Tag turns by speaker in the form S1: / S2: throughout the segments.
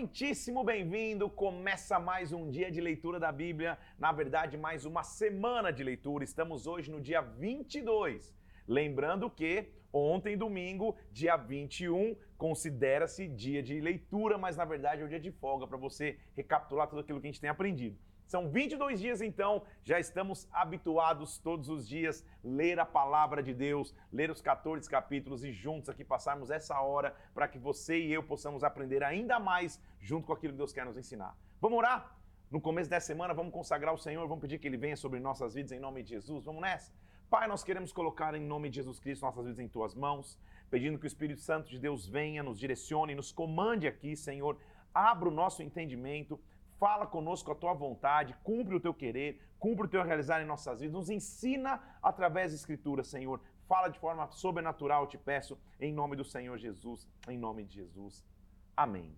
S1: muitíssimo bem-vindo. Começa mais um dia de leitura da Bíblia, na verdade, mais uma semana de leitura. Estamos hoje no dia 22. Lembrando que ontem, domingo, dia 21, considera-se dia de leitura, mas na verdade é o dia de folga para você recapitular tudo aquilo que a gente tem aprendido. São 22 dias então, já estamos habituados todos os dias ler a palavra de Deus, ler os 14 capítulos e juntos aqui passarmos essa hora para que você e eu possamos aprender ainda mais junto com aquilo que Deus quer nos ensinar. Vamos orar? No começo dessa semana, vamos consagrar o Senhor, vamos pedir que Ele venha sobre nossas vidas em nome de Jesus. Vamos nessa? Pai, nós queremos colocar em nome de Jesus Cristo nossas vidas em tuas mãos, pedindo que o Espírito Santo de Deus venha, nos direcione, nos comande aqui, Senhor. Abra o nosso entendimento, fala conosco a tua vontade, cumpre o teu querer, cumpre o teu realizar em nossas vidas, nos ensina através da Escritura, Senhor. Fala de forma sobrenatural, te peço, em nome do Senhor Jesus, em nome de Jesus. Amém.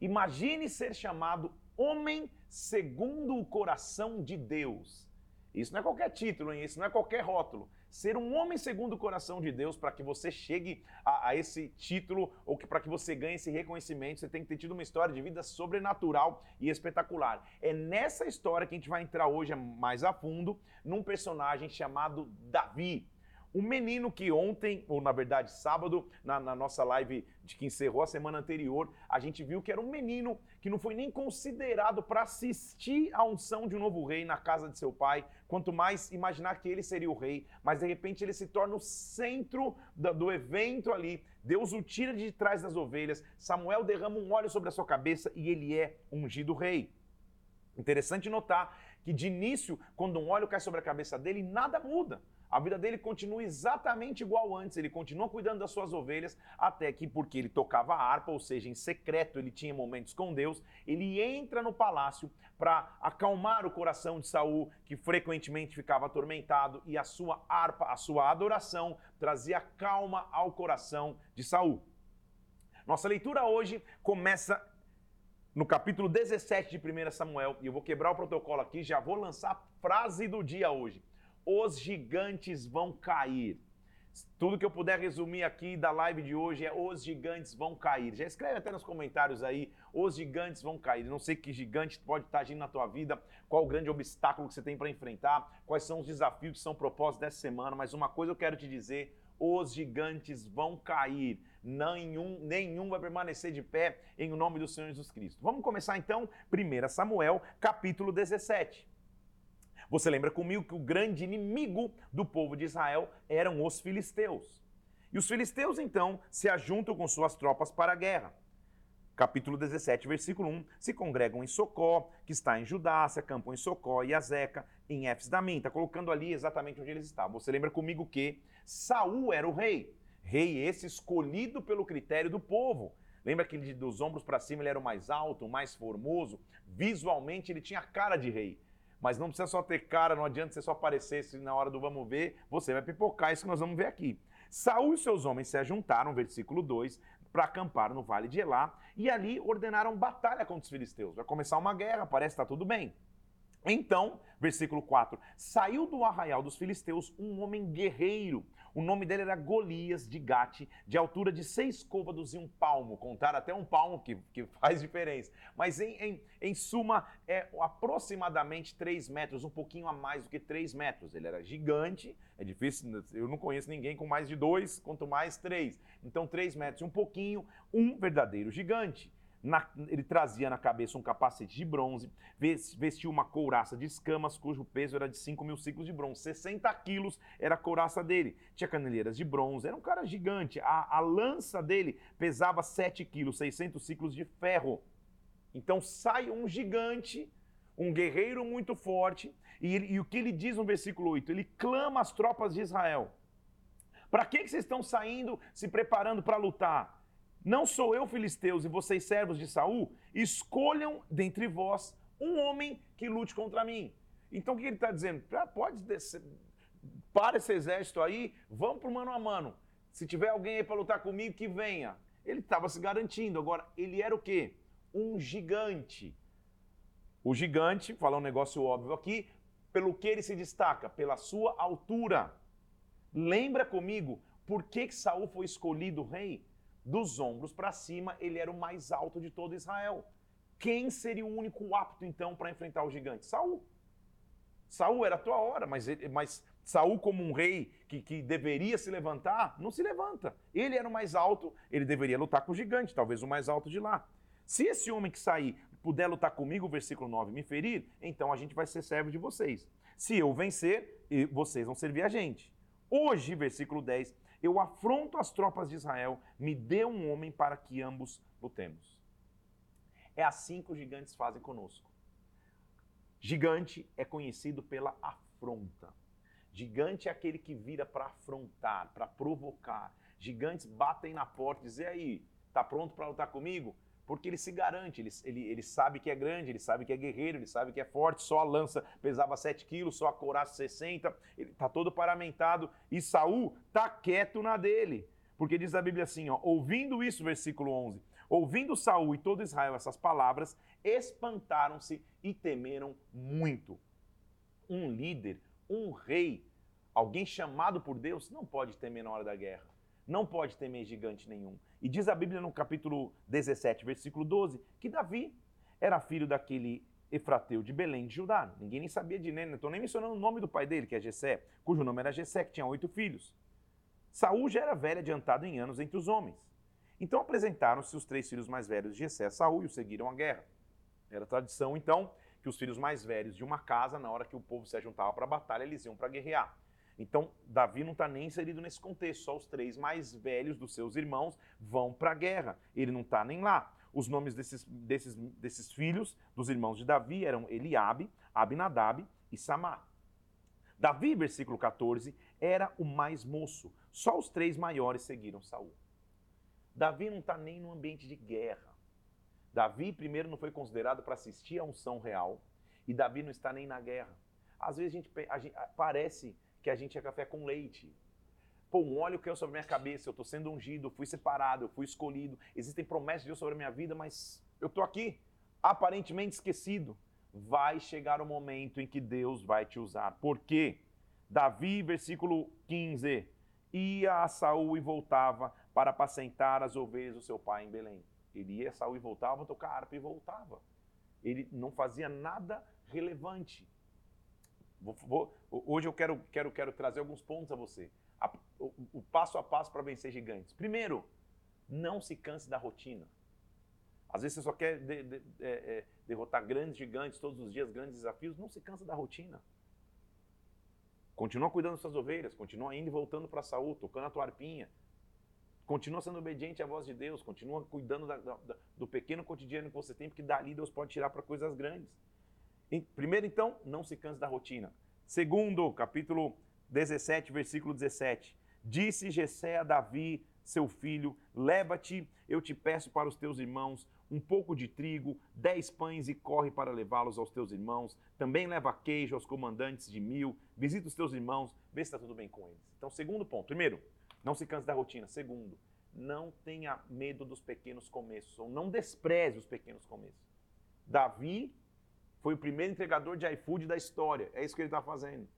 S1: Imagine ser chamado homem segundo o coração de Deus. Isso não é qualquer título, hein? isso não é qualquer rótulo. Ser um homem segundo o coração de Deus, para que você chegue a, a esse título ou que para que você ganhe esse reconhecimento, você tem que ter tido uma história de vida sobrenatural e espetacular. É nessa história que a gente vai entrar hoje mais a fundo, num personagem chamado Davi. Um menino que ontem, ou na verdade sábado, na, na, nossa live de que encerrou a semana anterior, a gente viu que era um menino que não foi nem considerado para assistir à unção de um novo rei na casa de seu pai, quanto mais imaginar que ele seria o rei, mas de repente ele se torna o centro do, do evento ali. Deus o tira de trás das ovelhas, Samuel derrama um óleo sobre a sua cabeça e ele é ungido rei. Interessante notar que de início, quando um óleo cai sobre a cabeça dele, nada muda. A vida dele continua exatamente igual antes, ele continua cuidando das suas ovelhas, até que, porque ele tocava harpa, ou seja, em secreto, ele tinha momentos com Deus, ele entra no palácio para acalmar o coração de Saul, que frequentemente ficava atormentado, e a sua harpa, a sua adoração, trazia calma ao coração de Saul. Nossa leitura hoje começa no capítulo 17 de 1 Samuel, e eu vou quebrar o protocolo aqui, já vou lançar a frase do dia hoje os gigantes vão cair. Tudo que eu puder resumir aqui da live de hoje é os gigantes vão cair. Já escreve até nos comentários aí, os gigantes vão cair. Não sei que gigante pode estar agindo na tua vida, qual o grande obstáculo que você tem para enfrentar, quais são os desafios que são propostos dessa semana, mas uma coisa eu quero te dizer, os gigantes vão cair, nenhum, nenhum vai permanecer de pé em nome do Senhor Jesus Cristo. Vamos começar então, 1 Samuel, capítulo 17. Você lembra comigo que o grande inimigo do povo de Israel eram os filisteus. E os filisteus então se ajuntam com suas tropas para a guerra. Capítulo 17, versículo 1, se congregam em Socó, que está em Judá, se acampam em Socó e Azeca, em Éfes Damim. Está colocando ali exatamente onde eles estavam. Você lembra comigo que Saul era o rei. Rei esse escolhido pelo critério do povo. Lembra que ele, dos ombros para cima ele era o mais alto, o mais formoso? Visualmente ele tinha a cara de rei. Mas não precisa só ter cara, não adianta você só aparecer se na hora do vamos ver, você vai pipocar isso que nós vamos ver aqui. Saul e seus homens se ajuntaram, versículo 2, para acampar no vale de Elá, e ali ordenaram batalha contra os filisteus. Vai começar uma guerra, parece que está tudo bem. Então, versículo 4: saiu do arraial dos filisteus um homem guerreiro. O nome dele era Golias de Gate, de altura de seis côvados e um palmo. Contar até um palmo que, que faz diferença. Mas em, em, em suma, é aproximadamente 3 metros, um pouquinho a mais do que 3 metros. Ele era gigante, é difícil, eu não conheço ninguém com mais de 2, quanto mais 3. Então, 3 metros um pouquinho, um verdadeiro gigante. Na, ele trazia na cabeça um capacete de bronze, vestia uma couraça de escamas, cujo peso era de 5 mil ciclos de bronze. 60 quilos era a couraça dele. Tinha caneleiras de bronze, era um cara gigante. A, a lança dele pesava 7 quilos, 600 ciclos de ferro. Então sai um gigante, um guerreiro muito forte, e, ele, e o que ele diz no versículo 8? Ele clama às tropas de Israel. Para que, que vocês estão saindo, se preparando para lutar? Não sou eu, filisteus, e vocês servos de Saul? Escolham dentre vós um homem que lute contra mim. Então o que ele está dizendo? Ah, pode descer, para esse exército aí, vamos para o mano a mano. Se tiver alguém aí para lutar comigo, que venha. Ele estava se garantindo. Agora, ele era o quê? Um gigante. O gigante, falar um negócio óbvio aqui, pelo que ele se destaca? Pela sua altura. Lembra comigo por que, que Saul foi escolhido rei? Dos ombros para cima, ele era o mais alto de todo Israel. Quem seria o único apto então para enfrentar o gigante? Saul. Saul era a tua hora, mas, ele, mas Saul, como um rei que, que deveria se levantar, não se levanta. Ele era o mais alto, ele deveria lutar com o gigante, talvez o mais alto de lá. Se esse homem que sair puder lutar comigo, versículo 9, me ferir, então a gente vai ser servo de vocês. Se eu vencer, vocês vão servir a gente. Hoje, versículo 10, eu afronto as tropas de Israel, me dê um homem para que ambos lutemos. É assim que os gigantes fazem conosco. Gigante é conhecido pela afronta. Gigante é aquele que vira para afrontar, para provocar. Gigantes batem na porta e dizem: aí, tá pronto para lutar comigo? Porque ele se garante, ele, ele, ele sabe que é grande, ele sabe que é guerreiro, ele sabe que é forte, só a lança pesava 7 quilos, só a couraça 60, ele está todo paramentado, e Saul está quieto na dele, porque diz a Bíblia assim, ó, ouvindo isso, versículo 11, ouvindo Saul e todo Israel essas palavras, espantaram-se e temeram muito. Um líder, um rei, alguém chamado por Deus, não pode temer na hora da guerra, não pode temer gigante nenhum. E diz a Bíblia no capítulo 17, versículo 12, que Davi era filho daquele Efrateu de Belém de Judá. Ninguém nem sabia de nem, não estou nem mencionando o nome do pai dele, que é Jessé, cujo nome era Jessé, que tinha oito filhos. Saul já era velho, adiantado em anos entre os homens. Então apresentaram-se os três filhos mais velhos de Jessé a Saul e o seguiram à guerra. Era tradição, então, que os filhos mais velhos de uma casa, na hora que o povo se juntava para a batalha, eles iam para guerrear. Então, Davi não está nem inserido nesse contexto, só os três mais velhos dos seus irmãos vão para a guerra. Ele não está nem lá. Os nomes desses, desses, desses filhos dos irmãos de Davi eram Eliabe, Abinadab e Samar. Davi, versículo 14, era o mais moço. Só os três maiores seguiram Saul. Davi não está nem no ambiente de guerra. Davi, primeiro, não foi considerado para assistir a unção real. E Davi não está nem na guerra. Às vezes a gente, a gente parece que a gente é café com leite. Pô, um óleo caiu sobre a minha cabeça, eu estou sendo ungido, fui separado, eu fui escolhido, existem promessas de Deus sobre a minha vida, mas eu estou aqui, aparentemente esquecido. Vai chegar o momento em que Deus vai te usar. Por quê? Davi, versículo 15, ia a Saul e voltava para apacentar as ovelhas do seu pai em Belém. Ele ia a Saul e voltava, tocar harpa e voltava. Ele não fazia nada relevante. Vou, vou, hoje eu quero, quero, quero trazer alguns pontos a você. A, o, o passo a passo para vencer gigantes. Primeiro, não se canse da rotina. Às vezes você só quer de, de, é, é, derrotar grandes gigantes todos os dias, grandes desafios. Não se cansa da rotina. Continua cuidando das suas ovelhas, continua indo e voltando para a saúde, tocando a tua arpinha. Continua sendo obediente à voz de Deus, continua cuidando da, da, do pequeno cotidiano que você tem, porque dali Deus pode tirar para coisas grandes. Primeiro, então, não se canse da rotina. Segundo, capítulo 17, versículo 17. Disse Jessé a Davi, seu filho, leva-te, eu te peço para os teus irmãos, um pouco de trigo, dez pães e corre para levá-los aos teus irmãos. Também leva queijo aos comandantes de mil, visita os teus irmãos, vê se está tudo bem com eles. Então, segundo ponto. Primeiro, não se canse da rotina. Segundo, não tenha medo dos pequenos começos, ou não despreze os pequenos começos. Davi foi o primeiro entregador de iFood da história. É isso que ele está fazendo.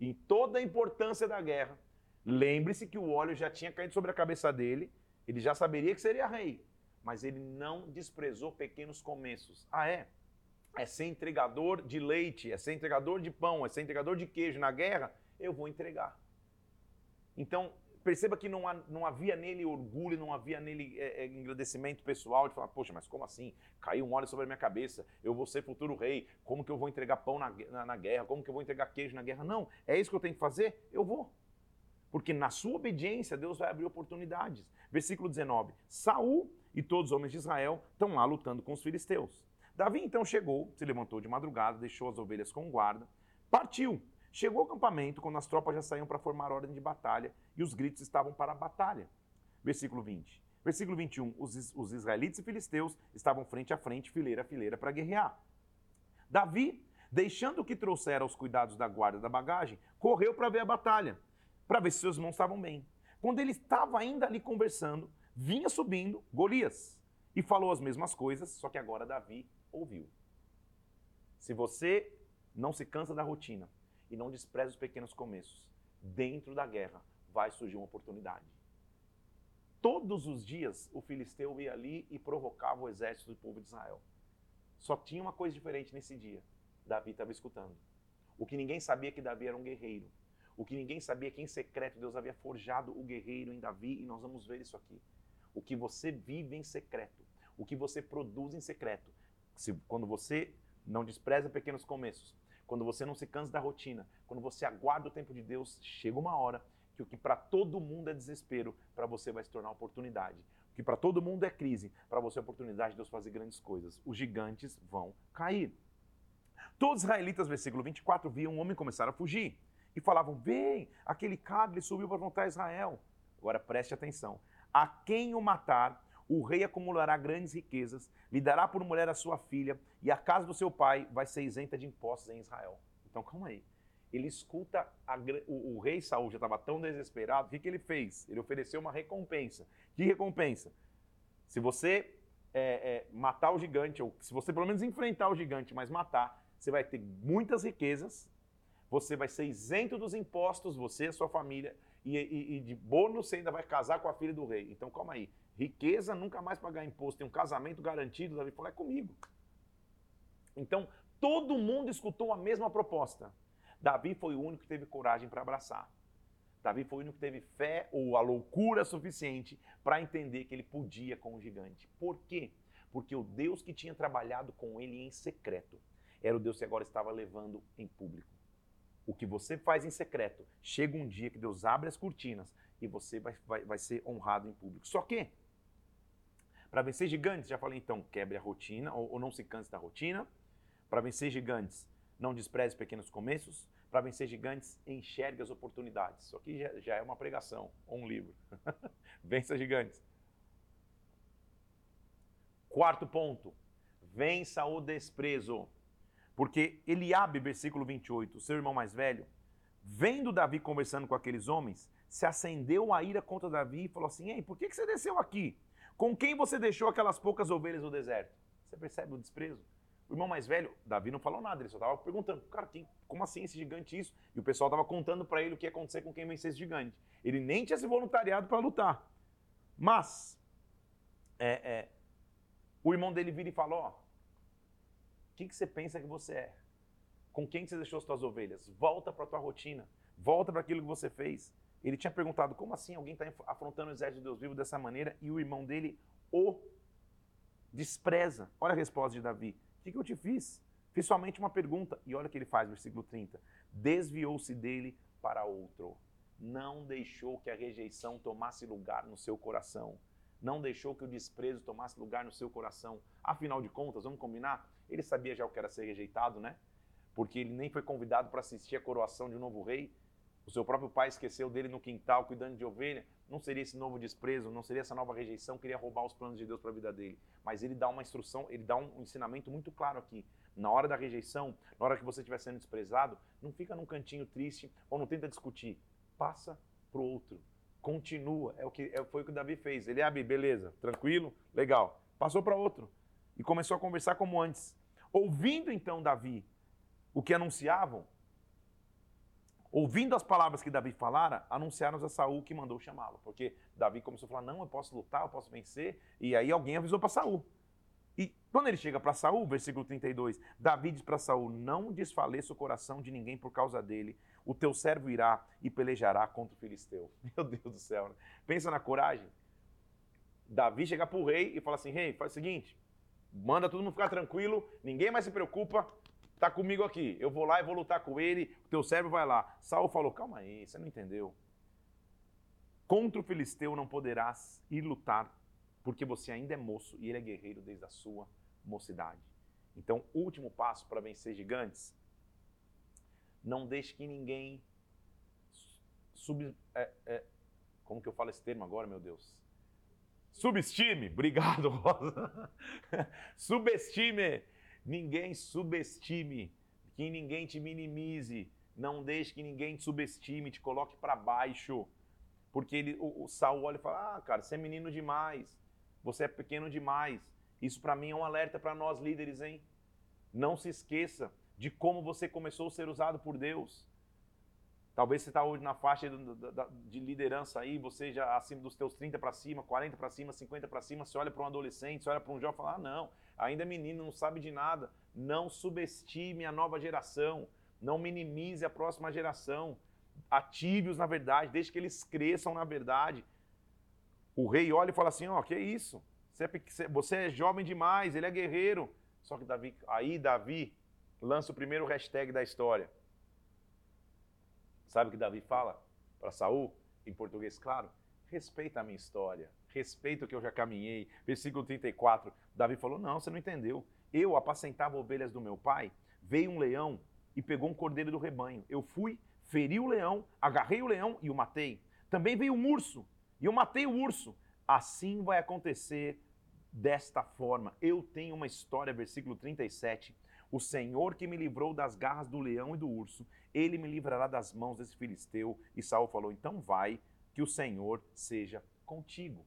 S1: Em toda a importância da guerra, lembre-se que o óleo já tinha caído sobre a cabeça dele, ele já saberia que seria rei, mas ele não desprezou pequenos começos. Ah, é? É ser entregador de leite, é ser entregador de pão, é ser entregador de queijo na guerra? Eu vou entregar. Então, Perceba que não, não havia nele orgulho, não havia nele é, é, engrandecimento pessoal de falar, poxa, mas como assim? Caiu um óleo sobre a minha cabeça, eu vou ser futuro rei, como que eu vou entregar pão na, na, na guerra? Como que eu vou entregar queijo na guerra? Não, é isso que eu tenho que fazer? Eu vou. Porque na sua obediência, Deus vai abrir oportunidades. Versículo 19: Saul e todos os homens de Israel estão lá lutando com os filisteus. Davi então chegou, se levantou de madrugada, deixou as ovelhas com guarda, partiu Chegou ao acampamento quando as tropas já saíam para formar ordem de batalha e os gritos estavam para a batalha. Versículo 20. Versículo 21. Os, os israelitas e filisteus estavam frente a frente, fileira a fileira, para guerrear. Davi, deixando que trouxera os cuidados da guarda da bagagem, correu para ver a batalha, para ver se seus irmãos estavam bem. Quando ele estava ainda ali conversando, vinha subindo Golias e falou as mesmas coisas, só que agora Davi ouviu. Se você não se cansa da rotina, e não despreze os pequenos começos. Dentro da guerra vai surgir uma oportunidade. Todos os dias o filisteu ia ali e provocava o exército do povo de Israel. Só tinha uma coisa diferente nesse dia. Davi estava escutando. O que ninguém sabia é que Davi era um guerreiro. O que ninguém sabia é que em secreto Deus havia forjado o guerreiro em Davi e nós vamos ver isso aqui. O que você vive em secreto, o que você produz em secreto. Se, quando você não despreza pequenos começos, quando você não se cansa da rotina, quando você aguarda o tempo de Deus, chega uma hora que o que para todo mundo é desespero, para você vai se tornar oportunidade. O que para todo mundo é crise, para você é oportunidade de Deus fazer grandes coisas. Os gigantes vão cair. Todos os israelitas, versículo 24, viam um homem começar a fugir e falavam: Vem, aquele Cagle subiu para afrontar Israel. Agora preste atenção: a quem o matar, o rei acumulará grandes riquezas, lhe dará por mulher a sua filha, e a casa do seu pai vai ser isenta de impostos em Israel. Então calma aí. Ele escuta a, o, o, rei Saul já estava tão desesperado, o que, que ele fez? Ele ofereceu uma recompensa. Que recompensa? Se você é, é, matar o gigante, ou se você pelo menos enfrentar o gigante, mas matar, você vai ter muitas riquezas, você vai ser isento dos impostos, você e a sua família, e, e, e de bônus você ainda vai casar com a filha do rei. Então calma aí. Riqueza, nunca mais pagar imposto, tem um casamento garantido. Davi falou: é comigo. Então, todo mundo escutou a mesma proposta. Davi foi o único que teve coragem para abraçar. Davi foi o único que teve fé ou a loucura suficiente para entender que ele podia com o gigante. Por quê? Porque o Deus que tinha trabalhado com ele em secreto era o Deus que agora estava levando em público. O que você faz em secreto, chega um dia que Deus abre as cortinas e você vai, vai, vai ser honrado em público. Só que para vencer gigantes, já falei então, quebre a rotina ou, ou não se canse da rotina. Para vencer gigantes, não despreze pequenos começos. Para vencer gigantes, enxergue as oportunidades. Isso aqui já, já é uma pregação ou um livro. Vença gigantes. Quarto ponto, vença o desprezo. Porque Eliabe, versículo 28, seu irmão mais velho, vendo Davi conversando com aqueles homens, se acendeu a ira contra Davi e falou assim: Ei, por que você desceu aqui? Com quem você deixou aquelas poucas ovelhas no deserto? Você percebe o desprezo? O irmão mais velho, Davi não falou nada, ele só estava perguntando, cara, quem, como assim esse gigante isso? E o pessoal estava contando para ele o que ia acontecer com quem vencesse esse gigante. Ele nem tinha se voluntariado para lutar. Mas, é, é, o irmão dele vira e fala, ó, que, que você pensa que você é? Com quem você deixou as suas ovelhas? Volta para a tua rotina, volta para aquilo que você fez. Ele tinha perguntado como assim alguém está afrontando o exército de Deus vivo dessa maneira e o irmão dele o despreza. Olha a resposta de Davi. O que, que eu te fiz? Fiz somente uma pergunta. E olha o que ele faz, versículo 30. Desviou-se dele para outro. Não deixou que a rejeição tomasse lugar no seu coração. Não deixou que o desprezo tomasse lugar no seu coração. Afinal de contas, vamos combinar? Ele sabia já o que era ser rejeitado, né? Porque ele nem foi convidado para assistir a coroação de um novo rei o seu próprio pai esqueceu dele no quintal cuidando de ovelha, não seria esse novo desprezo, não seria essa nova rejeição que iria roubar os planos de Deus para a vida dele. Mas ele dá uma instrução, ele dá um ensinamento muito claro aqui. Na hora da rejeição, na hora que você estiver sendo desprezado, não fica num cantinho triste ou não tenta discutir. Passa para o outro. Continua. É o que é, foi o que o Davi fez. Ele abre, beleza, tranquilo, legal. Passou para outro e começou a conversar como antes. Ouvindo então Davi o que anunciavam, ouvindo as palavras que Davi falara, anunciaram a Saul que mandou chamá-lo. Porque Davi começou a falar: não, eu posso lutar, eu posso vencer. E aí alguém avisou para Saul. E quando ele chega para Saul, versículo 32, Davi diz para Saul: Não desfaleça o coração de ninguém por causa dele. O teu servo irá e pelejará contra o filisteu. Meu Deus do céu, né? Pensa na coragem. Davi chega para o rei e fala assim: Rei, faz o seguinte, manda todo mundo ficar tranquilo, ninguém mais se preocupa, Está comigo aqui, eu vou lá e vou lutar com ele, o teu servo vai lá. Saul falou: calma aí, você não entendeu. Contra o filisteu não poderás ir lutar, porque você ainda é moço e ele é guerreiro desde a sua mocidade. Então, último passo para vencer gigantes: não deixe que ninguém sub, é, é, como que eu falo esse termo agora, meu Deus? Subestime, obrigado, Rosa. Subestime Ninguém subestime, que ninguém te minimize, não deixe que ninguém te subestime, te coloque para baixo. Porque ele, o, o Saul olha e fala: Ah, cara, você é menino demais, você é pequeno demais. Isso para mim é um alerta para nós líderes, hein? Não se esqueça de como você começou a ser usado por Deus. Talvez você está hoje na faixa de liderança aí, você já acima dos teus 30 para cima, 40 para cima, 50 para cima, você olha para um adolescente, você olha para um jovem e fala, ah, não, ainda é menino, não sabe de nada. Não subestime a nova geração, não minimize a próxima geração. Ative-os na verdade, deixe que eles cresçam na verdade. O rei olha e fala assim, ó, oh, que isso? Você é, você é jovem demais, ele é guerreiro. Só que Davi, aí Davi lança o primeiro hashtag da história. Sabe o que Davi fala para Saul? Em português, claro. Respeita a minha história. Respeita o que eu já caminhei. Versículo 34. Davi falou: Não, você não entendeu. Eu apacentava ovelhas do meu pai. Veio um leão e pegou um cordeiro do rebanho. Eu fui, feri o leão, agarrei o leão e o matei. Também veio um urso e eu matei o urso. Assim vai acontecer desta forma. Eu tenho uma história, versículo 37 o Senhor que me livrou das garras do leão e do urso, ele me livrará das mãos desse filisteu. E Saul falou: Então vai, que o Senhor seja contigo.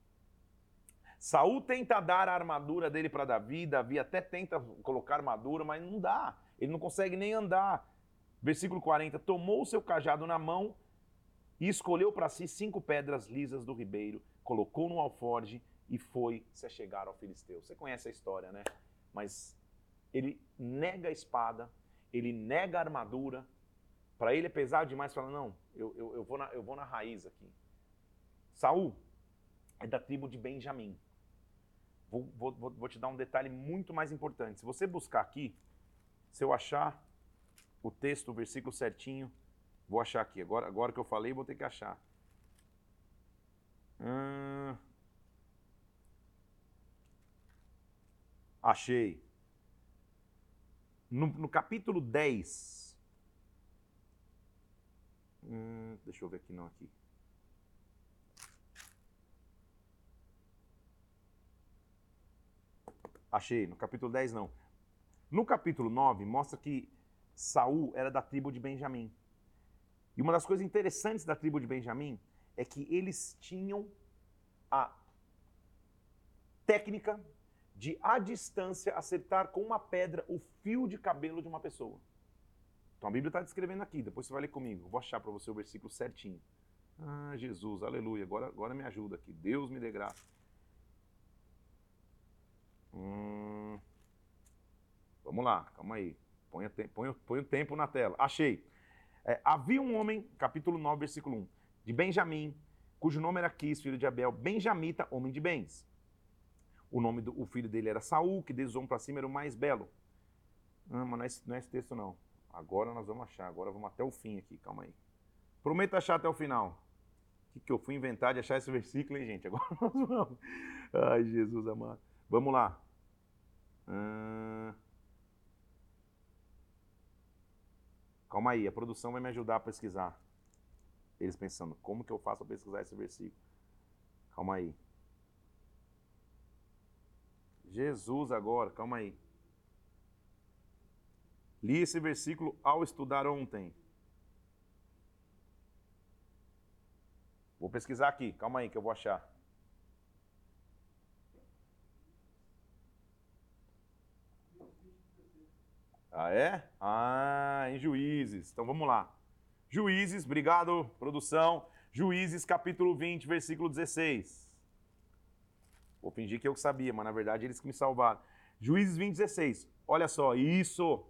S1: Saul tenta dar a armadura dele para Davi, Davi até tenta colocar armadura, mas não dá. Ele não consegue nem andar. Versículo 40: Tomou o seu cajado na mão e escolheu para si cinco pedras lisas do ribeiro, colocou no alforge e foi se chegar ao filisteu. Você conhece a história, né? Mas ele nega a espada, ele nega a armadura. Para ele é pesado demais, fala, não, eu, eu, eu, vou na, eu vou na raiz aqui. Saul é da tribo de Benjamim. Vou, vou, vou te dar um detalhe muito mais importante. Se você buscar aqui, se eu achar o texto, o versículo certinho, vou achar aqui. Agora, agora que eu falei, vou ter que achar. Hum... Achei. No, no capítulo 10. Hum, deixa eu ver aqui, não, aqui. Achei, no capítulo 10 não. No capítulo 9 mostra que Saul era da tribo de Benjamim. E uma das coisas interessantes da tribo de Benjamim é que eles tinham a técnica de à distância acertar com uma pedra o fio de cabelo de uma pessoa. Então a Bíblia está descrevendo aqui, depois você vai ler comigo. Vou achar para você o versículo certinho. Ah, Jesus, aleluia. Agora, agora me ajuda aqui. Deus me dê graça. Hum, vamos lá, calma aí. Põe, põe, põe o tempo na tela. Achei. É, havia um homem, capítulo 9, versículo 1, de Benjamim, cujo nome era Quis, filho de Abel, benjamita, homem de bens. O nome do o filho dele era Saul, que desde o para cima era o mais belo. Ah, mas não é, esse, não é esse texto não. Agora nós vamos achar, agora vamos até o fim aqui, calma aí. Prometo achar até o final. O que, que eu fui inventar de achar esse versículo, hein, gente? Agora nós vamos. Ai, Jesus amado. Vamos lá. Ah... Calma aí, a produção vai me ajudar a pesquisar. Eles pensando, como que eu faço para pesquisar esse versículo? Calma aí. Jesus agora, calma aí. Li esse versículo ao estudar ontem. Vou pesquisar aqui, calma aí que eu vou achar. Ah, é? Ah, em Juízes. Então vamos lá. Juízes, obrigado, produção. Juízes, capítulo 20, versículo 16. Vou fingir que eu sabia, mas na verdade eles que me salvaram. Juízes 20, 16. Olha só, isso.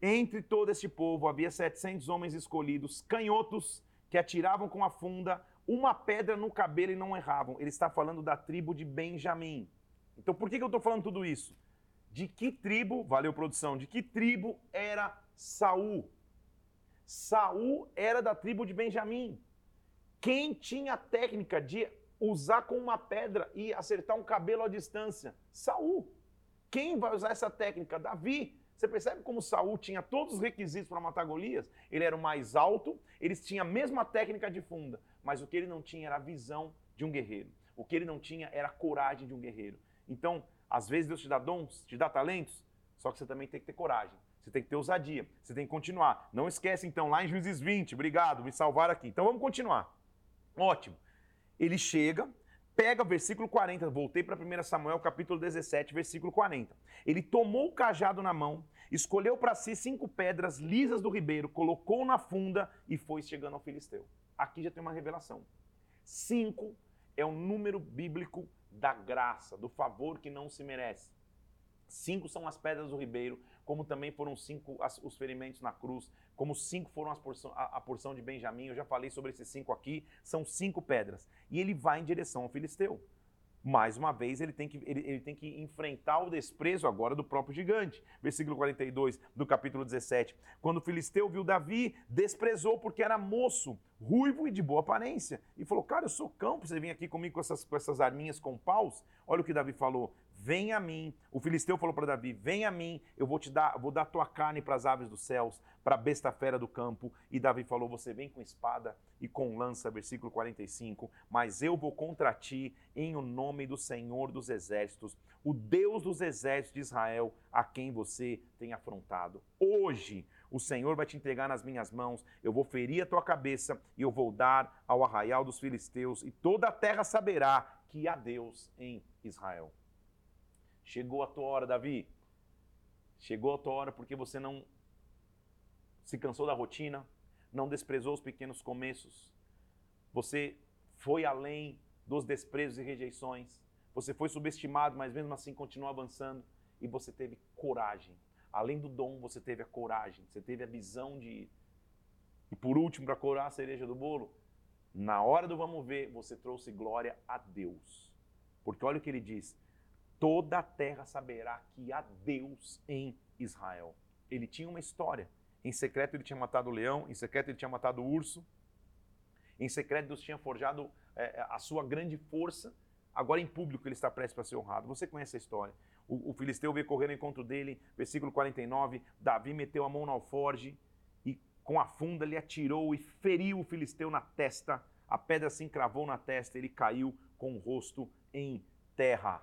S1: Entre todo este povo havia 700 homens escolhidos, canhotos, que atiravam com a funda uma pedra no cabelo e não erravam. Ele está falando da tribo de Benjamim. Então por que, que eu estou falando tudo isso? De que tribo, valeu produção, de que tribo era Saul? Saul era da tribo de Benjamim. Quem tinha a técnica de usar com uma pedra e acertar um cabelo à distância? Saul. Quem vai usar essa técnica? Davi. Você percebe como Saul tinha todos os requisitos para matar Golias? Ele era o mais alto, eles tinham a mesma técnica de funda, mas o que ele não tinha era a visão de um guerreiro. O que ele não tinha era a coragem de um guerreiro. Então, às vezes Deus te dá dons, te dá talentos, só que você também tem que ter coragem. Você tem que ter ousadia, você tem que continuar. Não esquece então, lá em Juízes 20, obrigado, me salvar aqui. Então vamos continuar. Ótimo. Ele chega, pega versículo 40, voltei para 1 Samuel capítulo 17, versículo 40. Ele tomou o cajado na mão escolheu para si cinco pedras lisas do ribeiro, colocou na funda e foi chegando ao filisteu. Aqui já tem uma revelação. Cinco é o número bíblico da graça, do favor que não se merece. Cinco são as pedras do ribeiro, como também foram cinco as, os ferimentos na cruz, como cinco foram porção, a, a, porção de Benjamim. Eu já falei sobre esses cinco aqui. São cinco pedras. E ele vai em direção ao filisteu mais uma vez ele tem, que, ele, ele, tem que enfrentar o desprezo agora do próprio gigante. Versículo 42 do capítulo 17. Quando o filisteu viu Davi, desprezou porque era moço, ruivo e de boa aparência. E falou: Cara, eu sou cão, você vem aqui comigo com essas, com essas arminhas com paus? Olha o que Davi falou: Vem a mim. O filisteu falou para Davi: Vem a mim, eu vou te dar, vou dar tua carne para as aves dos céus, para a besta fera do campo. E Davi falou: Você vem com espada e com lança, versículo 45. Mas eu vou contra ti em o nome do Senhor dos exércitos, o Deus dos exércitos de Israel, a quem você tem afrontado. Hoje o Senhor vai te entregar nas minhas mãos, eu vou ferir a tua cabeça e eu vou dar ao arraial dos filisteus, e toda a terra saberá que há Deus em Israel. Chegou a tua hora, Davi. Chegou a tua hora porque você não se cansou da rotina, não desprezou os pequenos começos. Você foi além dos desprezos e rejeições. Você foi subestimado, mas mesmo assim continuou avançando e você teve coragem. Além do dom, você teve a coragem, você teve a visão de ir. E por último, para corar a cereja do bolo, na hora do vamos ver, você trouxe glória a Deus. Porque olha o que ele diz: toda a terra saberá que há Deus em Israel. Ele tinha uma história. Em secreto ele tinha matado o leão, em secreto ele tinha matado o urso, em secreto Deus tinha forjado é, a sua grande força. Agora em público ele está prestes para ser honrado. Você conhece a história. O, o filisteu veio correndo ao encontro dele, versículo 49. Davi meteu a mão no alforge e com a funda ele atirou e feriu o filisteu na testa. A pedra se encravou na testa, ele caiu com o rosto em terra.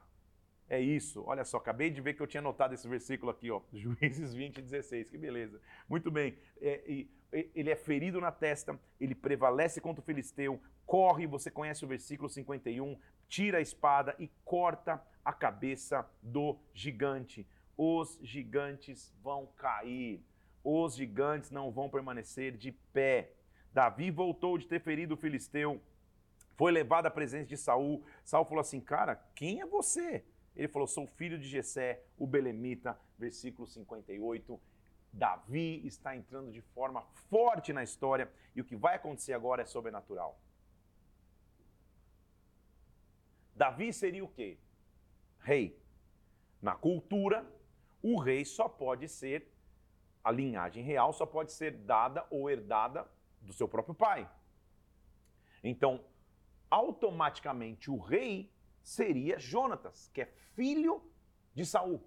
S1: É isso. Olha só, acabei de ver que eu tinha anotado esse versículo aqui, ó. Juízes 20, 16. Que beleza. Muito bem. É, e, ele é ferido na testa, ele prevalece contra o filisteu, corre, você conhece o versículo 51, tira a espada e corta a cabeça do gigante. Os gigantes vão cair. Os gigantes não vão permanecer de pé. Davi voltou de ter ferido o filisteu, foi levado à presença de Saul. Saul falou assim: "Cara, quem é você?" Ele falou: Sou filho de Jessé, o Belemita, versículo 58. Davi está entrando de forma forte na história e o que vai acontecer agora é sobrenatural. Davi seria o quê? Rei. Na cultura, o rei só pode ser, a linhagem real só pode ser dada ou herdada do seu próprio pai. Então, automaticamente o rei seria Jonatas, que é filho de Saul,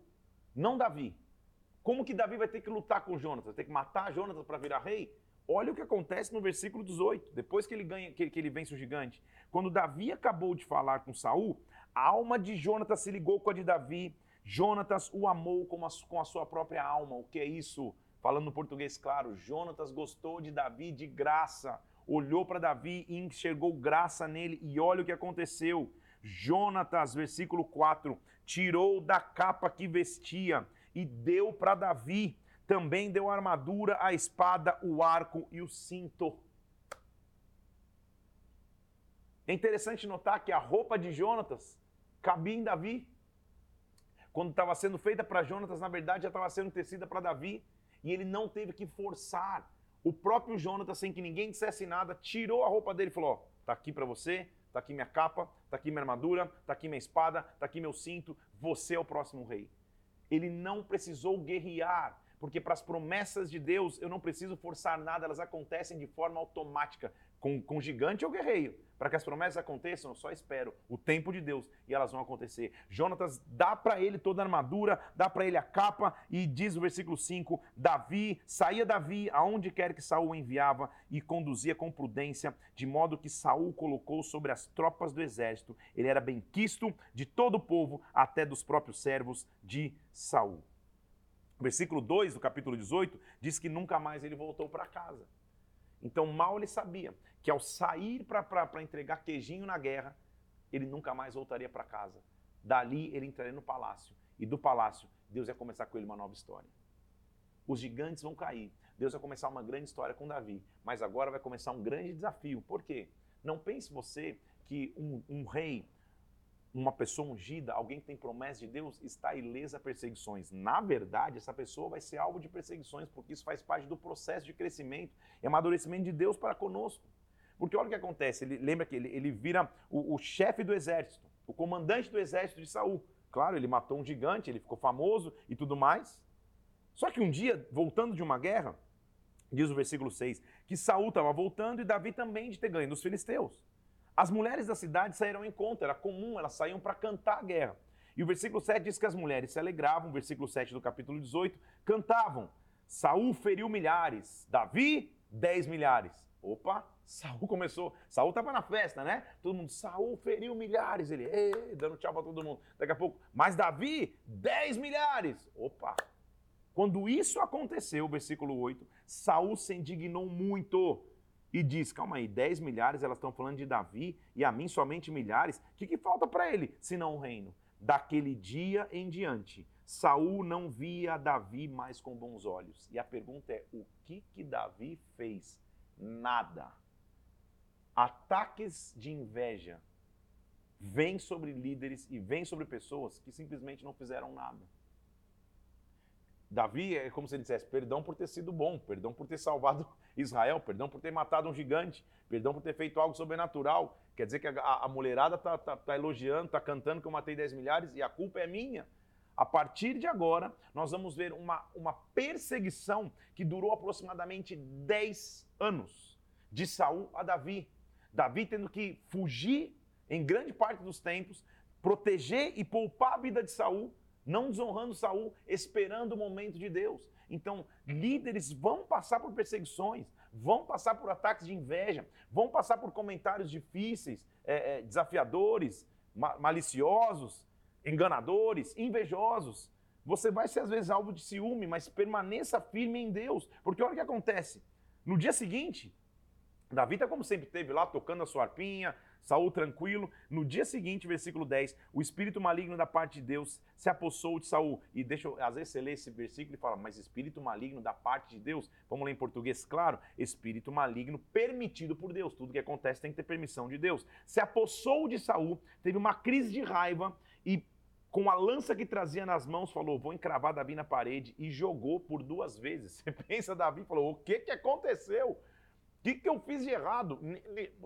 S1: não Davi. Como que Davi vai ter que lutar com Jonatas? Ter que matar Jonatas para virar rei? Olha o que acontece no versículo 18, depois que ele ganha, que ele vence o gigante. Quando Davi acabou de falar com Saul, a alma de Jonatas se ligou com a de Davi. Jonatas o amou com a, com a sua própria alma. O que é isso? Falando no português claro, Jonatas gostou de Davi de graça. Olhou para Davi e enxergou graça nele. E olha o que aconteceu. Jonatas, versículo 4, tirou da capa que vestia e deu para Davi. Também deu a armadura, a espada, o arco e o cinto. É interessante notar que a roupa de Jonatas cabia em Davi. Quando estava sendo feita para Jonatas, na verdade já estava sendo tecida para Davi. E ele não teve que forçar. O próprio Jonatas, sem que ninguém dissesse nada, tirou a roupa dele e falou: Está aqui para você, Está aqui minha capa, está aqui minha armadura, está aqui minha espada, está aqui meu cinto. Você é o próximo rei. Ele não precisou guerrear, porque para as promessas de Deus eu não preciso forçar nada, elas acontecem de forma automática. Com, com gigante eu guerreio. Para que as promessas aconteçam, eu só espero o tempo de Deus e elas vão acontecer. Jonatas dá para ele toda a armadura, dá para ele a capa e diz o versículo 5: Davi, saía Davi aonde quer que Saul enviava e conduzia com prudência, de modo que Saul colocou sobre as tropas do exército. Ele era bem quisto de todo o povo, até dos próprios servos de Saul. Versículo 2 do capítulo 18 diz que nunca mais ele voltou para casa. Então, mal ele sabia que ao sair para entregar queijinho na guerra, ele nunca mais voltaria para casa. Dali ele entraria no palácio. E do palácio, Deus ia começar com ele uma nova história. os gigantes vão cair. Deus vai começar uma grande história com Davi, mas agora vai começar um grande desafio. Por quê? Não pense você que um, um rei, uma pessoa ungida, alguém que tem promessa de Deus, está ilesa a perseguições. Na verdade, essa pessoa vai ser alvo de perseguições, porque isso faz parte do processo de crescimento e amadurecimento de Deus para conosco. Porque olha o que acontece, ele lembra que ele, ele vira o, o chefe do exército, o comandante do exército de Saul. Claro, ele matou um gigante, ele ficou famoso e tudo mais. Só que um dia, voltando de uma guerra, diz o versículo 6, que Saul estava voltando e Davi também de ter ganho dos filisteus. As mulheres da cidade saíram em conta, era comum, elas saíam para cantar a guerra. E o versículo 7 diz que as mulheres se alegravam, versículo 7 do capítulo 18, cantavam: Saul feriu milhares, Davi, dez milhares. Opa, Saul começou. Saul estava na festa, né? Todo mundo, Saul feriu milhares. Ele, dando tchau para todo mundo. Daqui a pouco, mas Davi, dez milhares. Opa, quando isso aconteceu, versículo 8, Saul se indignou muito e diz: Calma aí, 10 milhares, elas estão falando de Davi e a mim somente milhares. O que, que falta para ele, senão o reino? Daquele dia em diante, Saul não via Davi mais com bons olhos. E a pergunta é: o que, que Davi fez? Nada. Ataques de inveja vêm sobre líderes e vêm sobre pessoas que simplesmente não fizeram nada. Davi é como se ele dissesse: perdão por ter sido bom, perdão por ter salvado Israel, perdão por ter matado um gigante, perdão por ter feito algo sobrenatural. Quer dizer que a, a mulherada está tá, tá elogiando, está cantando que eu matei 10 milhares e a culpa é minha. A partir de agora, nós vamos ver uma, uma perseguição que durou aproximadamente 10 anos, de Saul a Davi. Davi tendo que fugir em grande parte dos tempos, proteger e poupar a vida de Saul não desonrando Saul, esperando o momento de Deus. Então, líderes vão passar por perseguições, vão passar por ataques de inveja, vão passar por comentários difíceis, é, é, desafiadores, ma maliciosos, enganadores, invejosos. Você vai ser às vezes alvo de ciúme, mas permaneça firme em Deus, porque olha o que acontece. No dia seguinte, Davi está como sempre teve lá, tocando a sua arpinha, Saul tranquilo. No dia seguinte, versículo 10, o espírito maligno da parte de Deus se apossou de Saul. E deixa, às vezes você lê esse versículo e fala, mas espírito maligno da parte de Deus? Vamos ler em português, claro. Espírito maligno permitido por Deus. Tudo que acontece tem que ter permissão de Deus. Se apossou de Saul, teve uma crise de raiva e com a lança que trazia nas mãos, falou: Vou encravar Davi na parede e jogou por duas vezes. Você pensa, Davi falou: O que, que aconteceu? Que, que eu fiz de errado?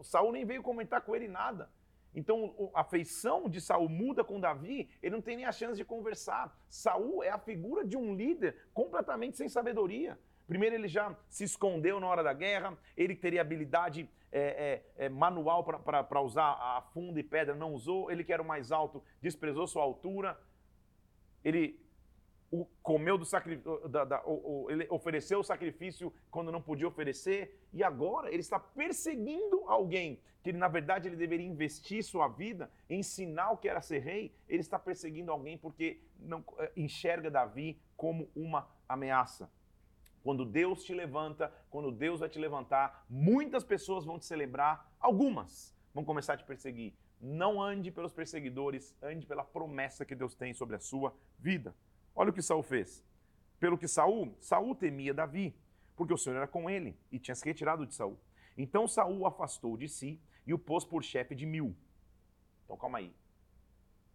S1: Saul nem veio comentar com ele nada. Então a feição de Saul muda com Davi, ele não tem nem a chance de conversar. Saul é a figura de um líder completamente sem sabedoria. Primeiro, ele já se escondeu na hora da guerra, ele teria habilidade é, é, é, manual para usar a funda e pedra, não usou. Ele que era o mais alto, desprezou sua altura. Ele o, comeu do sacrifício, da, da, o, o, ele ofereceu o sacrifício quando não podia oferecer, e agora ele está perseguindo alguém que na verdade ele deveria investir sua vida, ensinar o que era ser rei, ele está perseguindo alguém porque não eh, enxerga Davi como uma ameaça. Quando Deus te levanta, quando Deus vai te levantar, muitas pessoas vão te celebrar, algumas vão começar a te perseguir. Não ande pelos perseguidores, ande pela promessa que Deus tem sobre a sua vida. Olha o que Saul fez. Pelo que Saul, Saul temia Davi, porque o Senhor era com ele e tinha se retirado de Saul. Então Saul o afastou de si e o pôs por chefe de mil. Então calma aí.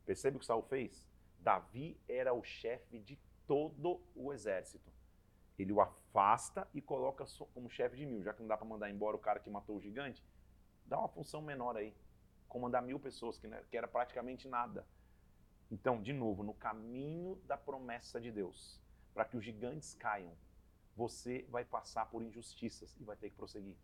S1: Percebe o que Saul fez? Davi era o chefe de todo o exército. Ele o afasta e coloca como chefe de mil. Já que não dá para mandar embora o cara que matou o gigante, dá uma função menor aí. Comandar mil pessoas, que era praticamente nada. Então, de novo, no caminho da promessa de Deus, para que os gigantes caiam, você vai passar por injustiças e vai ter que prosseguir.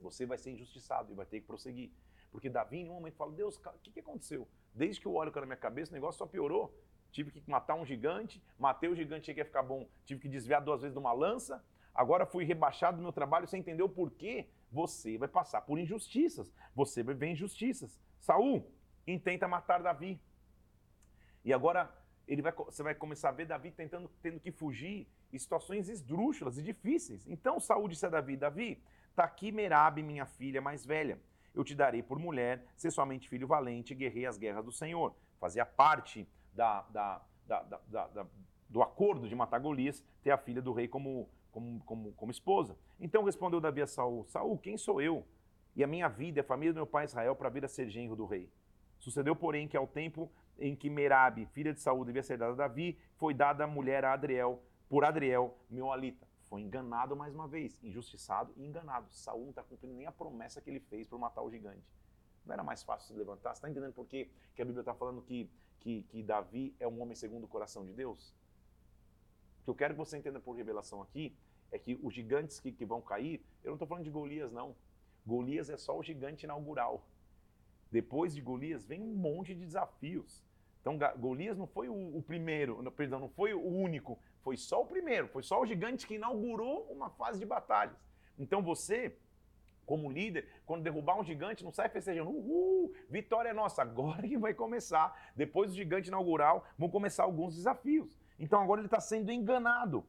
S1: Você vai ser injustiçado e vai ter que prosseguir. Porque Davi, em um momento, fala: Deus, o que, que aconteceu? Desde que eu olho na minha cabeça, o negócio só piorou. Tive que matar um gigante, matei o gigante, achei que ia ficar bom, tive que desviar duas vezes de uma lança, agora fui rebaixado do meu trabalho sem entender o porquê. Você vai passar por injustiças, você vai ver injustiças. Saul intenta matar Davi. E agora ele vai, você vai começar a ver Davi tentando, tendo que fugir em situações esdrúxulas e difíceis. Então Saúl disse a Davi, Davi, está aqui Merabe, minha filha mais velha. Eu te darei por mulher, ser somente filho valente, guerrei as guerras do Senhor. Fazia parte da, da, da, do acordo de matar Golias, ter a filha do rei como, como, como, como esposa. Então respondeu Davi a Saul: Saul, quem sou eu? E a minha vida e a família do meu pai Israel para vir a ser genro do rei. Sucedeu, porém, que ao tempo em que Merabe, filha de Saul, devia ser dada a Davi, foi dada a mulher a Adriel, por Adriel, meu alita. Foi enganado mais uma vez, injustiçado e enganado. Saul não está cumprindo nem a promessa que ele fez para matar o gigante. Não era mais fácil se levantar? Você está entendendo por quê? que a Bíblia está falando que, que, que Davi é um homem segundo o coração de Deus? O que eu quero que você entenda por revelação aqui é que os gigantes que, que vão cair, eu não estou falando de Golias, não. Golias é só o gigante inaugural. Depois de Golias vem um monte de desafios. Então Golias não foi o, primeiro, perdão, não foi o único, foi só o primeiro, foi só o gigante que inaugurou uma fase de batalhas. Então você, como líder, quando derrubar um gigante, não sai festejando, uhul, vitória é nossa, agora que vai começar. Depois do gigante inaugural, vão começar alguns desafios. Então agora ele está sendo enganado.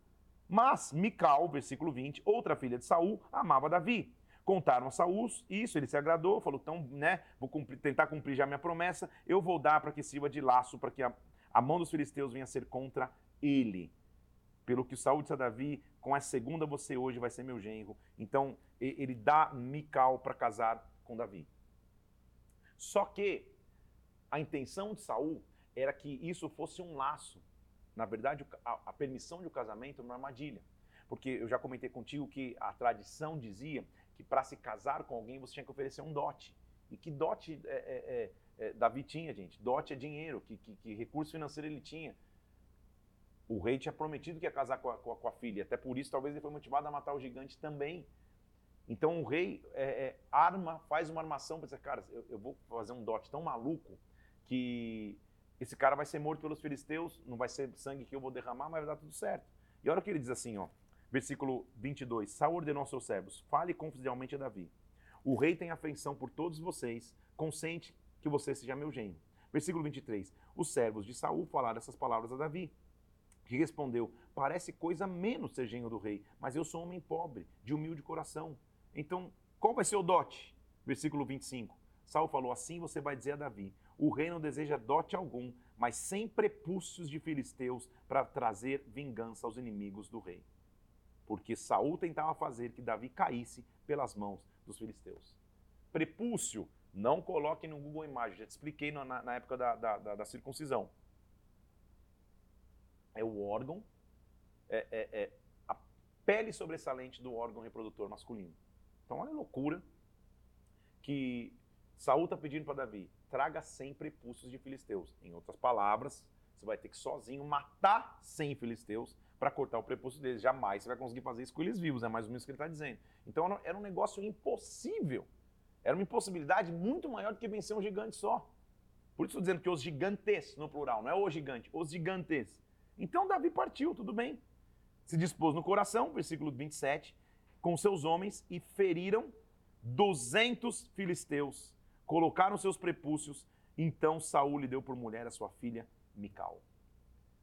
S1: Mas Mical, versículo 20, outra filha de Saul, amava Davi. Contaram a Saul isso, ele se agradou, falou: então, né, vou cumprir, tentar cumprir já minha promessa, eu vou dar para que sirva de laço, para que a, a, mão dos filisteus venha ser contra ele. Pelo que Saul disse a Davi: com a segunda você hoje vai ser meu genro. Então, ele dá Mical para casar com Davi. Só que a intenção de Saul era que isso fosse um laço. Na verdade, a, a permissão de um casamento é uma armadilha. Porque eu já comentei contigo que a tradição dizia que para se casar com alguém você tinha que oferecer um dote. E que dote é, é, é, é, Davi tinha, gente? Dote é dinheiro, que, que, que, recurso financeiro ele tinha. O rei tinha prometido que ia casar com a, com a, com a filha, até por isso talvez ele foi motivado a matar o gigante também. Então o rei é, é, arma, faz uma armação para dizer, cara, eu, eu, vou fazer um dote tão maluco que esse cara vai ser morto pelos filisteus, não vai ser sangue que eu vou derramar, mas vai dar tudo certo. E olha o que ele diz assim, ó, Versículo 22. Saul ordenou aos seus servos: Fale confidencialmente a Davi. O rei tem afeição por todos vocês, consente que você seja meu genro. Versículo 23. Os servos de Saul falaram essas palavras a Davi, que respondeu: Parece coisa menos ser genro do rei, mas eu sou um homem pobre, de humilde coração. Então, qual vai ser o dote? Versículo 25. Saul falou: Assim você vai dizer a Davi: O rei não deseja dote algum, mas sem prepúcios de filisteus para trazer vingança aos inimigos do rei porque Saul tentava fazer que Davi caísse pelas mãos dos filisteus. Prepúcio, não coloque no Google Imagens, já te expliquei na, na época da, da, da, da, circuncisão. É o órgão, é, é, é a pele sobressalente do órgão reprodutor masculino. Então olha a loucura que Saul está pedindo para Davi, traga 100 prepúcios de filisteus. Em outras palavras, você vai ter que sozinho matar 100 filisteus para cortar o prepúcio deles. Jamais você vai conseguir fazer isso com eles vivos, é mais ou menos o que ele está dizendo. Então era um negócio impossível. Era uma impossibilidade muito maior do que vencer um gigante só. Por isso estou dizendo que os gigantes, no plural, não é o gigante, os gigantes. Então Davi partiu, tudo bem. Se dispôs no coração, versículo 27, com seus homens e feriram 200 filisteus, colocaram seus prepúcios. Então Saul lhe deu por mulher a sua filha Mical.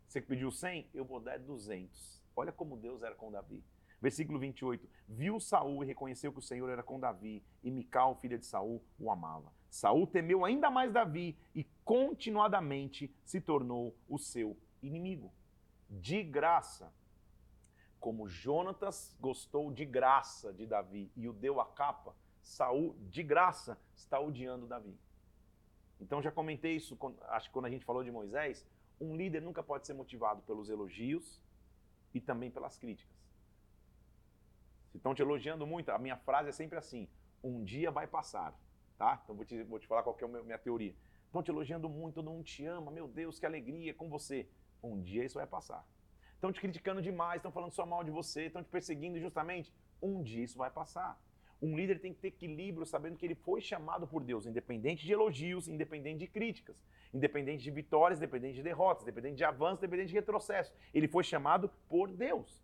S1: Você pediu 100, eu vou dar 200. Olha como Deus era com Davi. Versículo 28. Viu Saul e reconheceu que o Senhor era com Davi, e Mical, filha de Saul, o amava. Saul temeu ainda mais Davi e continuadamente se tornou o seu inimigo. De graça. Como Jonatas gostou de graça de Davi e o deu a capa, Saul de graça está odiando Davi. Então já comentei isso, acho que quando a gente falou de Moisés, um líder nunca pode ser motivado pelos elogios e também pelas críticas. Se estão te elogiando muito, a minha frase é sempre assim: um dia vai passar. Tá? Então vou te, vou te falar qual é a minha teoria. Estão te elogiando muito, todo mundo te ama, meu Deus, que alegria com você. Um dia isso vai passar. Estão te criticando demais, estão falando só mal de você, estão te perseguindo injustamente. Um dia isso vai passar. Um líder tem que ter equilíbrio, sabendo que ele foi chamado por Deus, independente de elogios, independente de críticas, independente de vitórias, independente de derrotas, independente de avanço, independente de retrocesso. Ele foi chamado por Deus.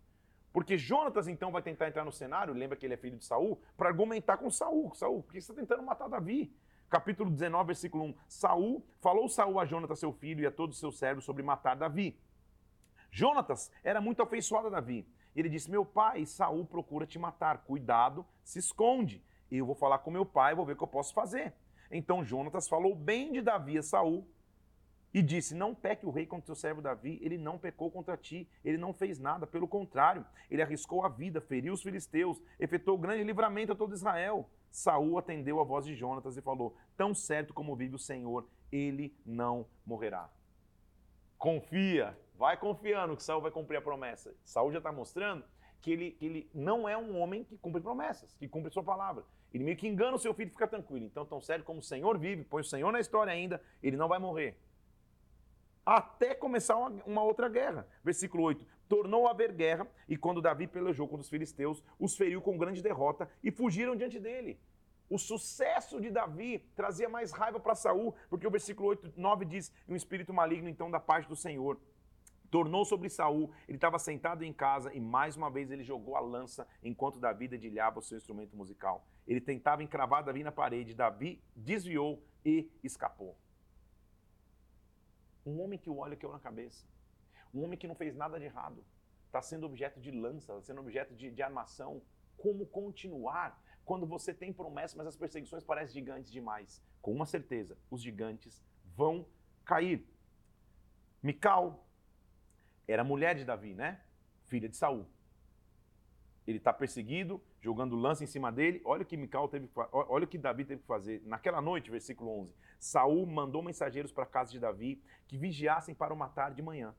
S1: Porque Jonatas então vai tentar entrar no cenário, lembra que ele é filho de Saul, para argumentar com Saul. Saul, por que você está tentando matar Davi? Capítulo 19, versículo 1. Saul, falou Saul a Jonatas, seu filho, e a todos os seus servos sobre matar Davi. Jonatas era muito afeiçoado a Davi. Ele disse: Meu pai, Saul procura te matar. Cuidado, se esconde. Eu vou falar com meu pai, vou ver o que eu posso fazer. Então Jonatas falou bem de Davi a Saul e disse: Não peque o rei contra o servo Davi, ele não pecou contra ti, ele não fez nada, pelo contrário, ele arriscou a vida, feriu os filisteus, efetuou grande livramento a todo Israel. Saul atendeu a voz de Jonatas e falou: Tão certo como vive o Senhor, ele não morrerá. Confia, vai confiando que Saul vai cumprir a promessa. Saul já está mostrando que ele, ele não é um homem que cumpre promessas, que cumpre sua palavra. Ele meio que engana o seu filho e fica tranquilo. Então, tão certo como o Senhor vive, põe o Senhor na história ainda, ele não vai morrer até começar uma, uma, outra guerra. Versículo 8: Tornou a haver guerra, e quando Davi pelejou contra os filisteus, os feriu com grande derrota e fugiram diante dele. O sucesso de Davi trazia mais raiva para Saul, porque o versículo 8, 9 diz: Um espírito maligno, então, da parte do Senhor. Tornou sobre Saul, ele estava sentado em casa e mais uma vez ele jogou a lança enquanto Davi dedilhava o seu instrumento musical. Ele tentava encravar Davi na parede, Davi desviou e escapou. Um homem que o olho caiu na cabeça. Um homem que não fez nada de errado. Está sendo objeto de lança, está sendo objeto de, de armação. Como continuar quando você tem promessa, mas as perseguições parecem gigantes demais? Com uma certeza, os gigantes vão cair. Mical era mulher de Davi, né? Filha de Saul. Ele está perseguido, jogando lança em cima dele. Olha o que Mical teve, olha o que Davi teve que fazer. Naquela noite, versículo 11, Saul mandou mensageiros para a casa de Davi que vigiassem para o matar de manhã.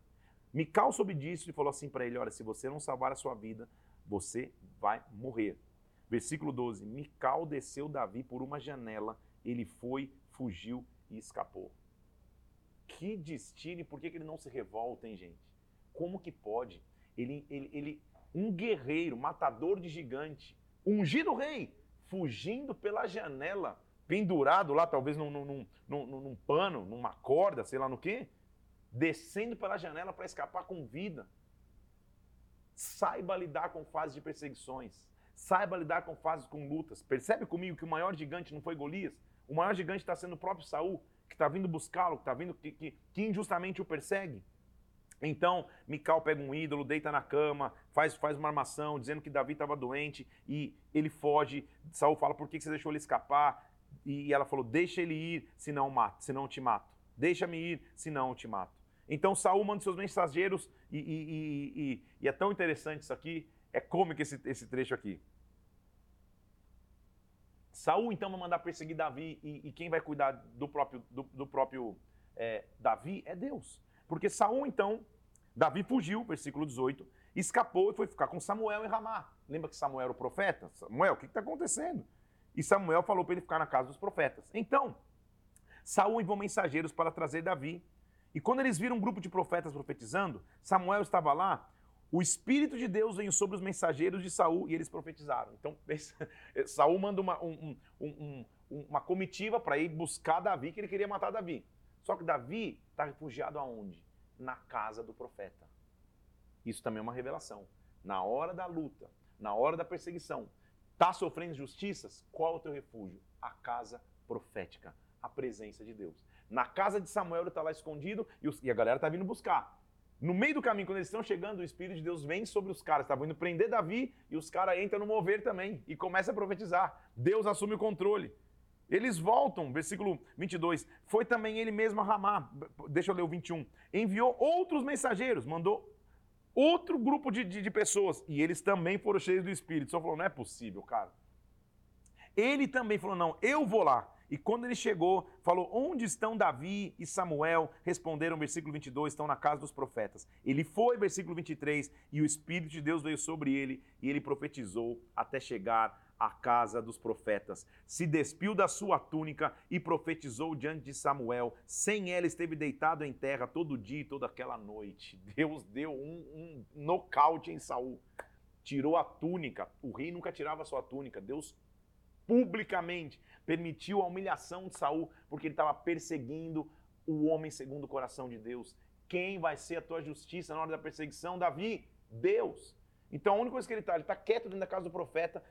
S1: Mical soube disso e falou assim para ele: Olha, se você não salvar a sua vida, você vai morrer. Versículo 12: Mical desceu Davi por uma janela, ele foi, fugiu e escapou. Que destino e por que, que ele não se revolta, hein, gente? Como que pode? Ele, ele, ele um guerreiro, matador de gigante, ungido rei, fugindo pela janela, pendurado lá, talvez num, num, num, num pano, numa corda, sei lá no quê, descendo pela janela para escapar com vida. Saiba lidar com fases de perseguições. Saiba lidar com fases com lutas. Percebe comigo que o maior gigante não foi Golias? O maior gigante está sendo o próprio Saul, que está vindo buscá-lo, que está vindo que, que, que injustamente o persegue. Então, Mical pega um ídolo, deita na cama, faz, faz uma armação, dizendo que Davi estava doente e ele foge. Saul fala: por que você deixou ele escapar? E ela falou: deixa ele ir, senão mato, senão te mato. Deixa-me ir, senão eu te mato. Então Saul manda seus mensageiros e, e, e, e, é tão interessante isso aqui, é cômico esse, esse trecho aqui. Saul então vai mandar perseguir Davi e, quem vai cuidar do próprio, do, do próprio é, Davi é Deus. Porque Saul, então, Davi fugiu, versículo 18, escapou e foi ficar com Samuel em Ramá. Lembra que Samuel era o profeta? Samuel, o que está acontecendo? E Samuel falou para ele ficar na casa dos profetas. Então, Saul enviou mensageiros para trazer Davi. E quando eles viram um grupo de profetas profetizando, Samuel estava lá, o Espírito de Deus veio sobre os mensageiros de Saul e eles profetizaram. Então, Saul manda uma, um, um, um, uma comitiva para ir buscar Davi, que ele queria matar Davi. Só que Davi está refugiado aonde? Na casa do profeta. Isso também é uma revelação. Na hora da luta, na hora da perseguição, está sofrendo injustiças? Qual é o teu refúgio? A casa profética, a presença de Deus. Na casa de Samuel ele está lá escondido e, os, e a galera está vindo buscar. No meio do caminho, quando eles estão chegando, o Espírito de Deus vem sobre os caras. Estavam indo prender Davi e os caras entram no mover também e começa a profetizar. Deus assume o controle. Eles voltam, versículo 22. Foi também ele mesmo a Ramá. Deixa eu ler o 21. Enviou outros mensageiros, mandou outro grupo de, de, de, pessoas. E eles também foram cheios do Espírito. Só falou: não é possível, cara. Ele também falou: não, eu vou lá. E quando ele chegou, falou: Onde estão Davi e Samuel? Responderam, versículo 22, estão na casa dos profetas. Ele foi, versículo 23, e o Espírito de Deus veio sobre ele, e ele profetizou até chegar à casa dos profetas. Se despiu da sua túnica e profetizou diante de Samuel. Sem ela esteve deitado em terra todo dia e toda aquela noite. Deus deu um, um nocaute em Saul. Tirou a túnica. O rei nunca tirava a sua túnica. Deus publicamente permitiu a humilhação de Saul porque ele estava perseguindo o homem segundo o coração de Deus. Quem vai ser a tua justiça na hora da perseguição, Davi? Deus. Então a única coisa que ele está, ele está quieto dentro da casa do profeta.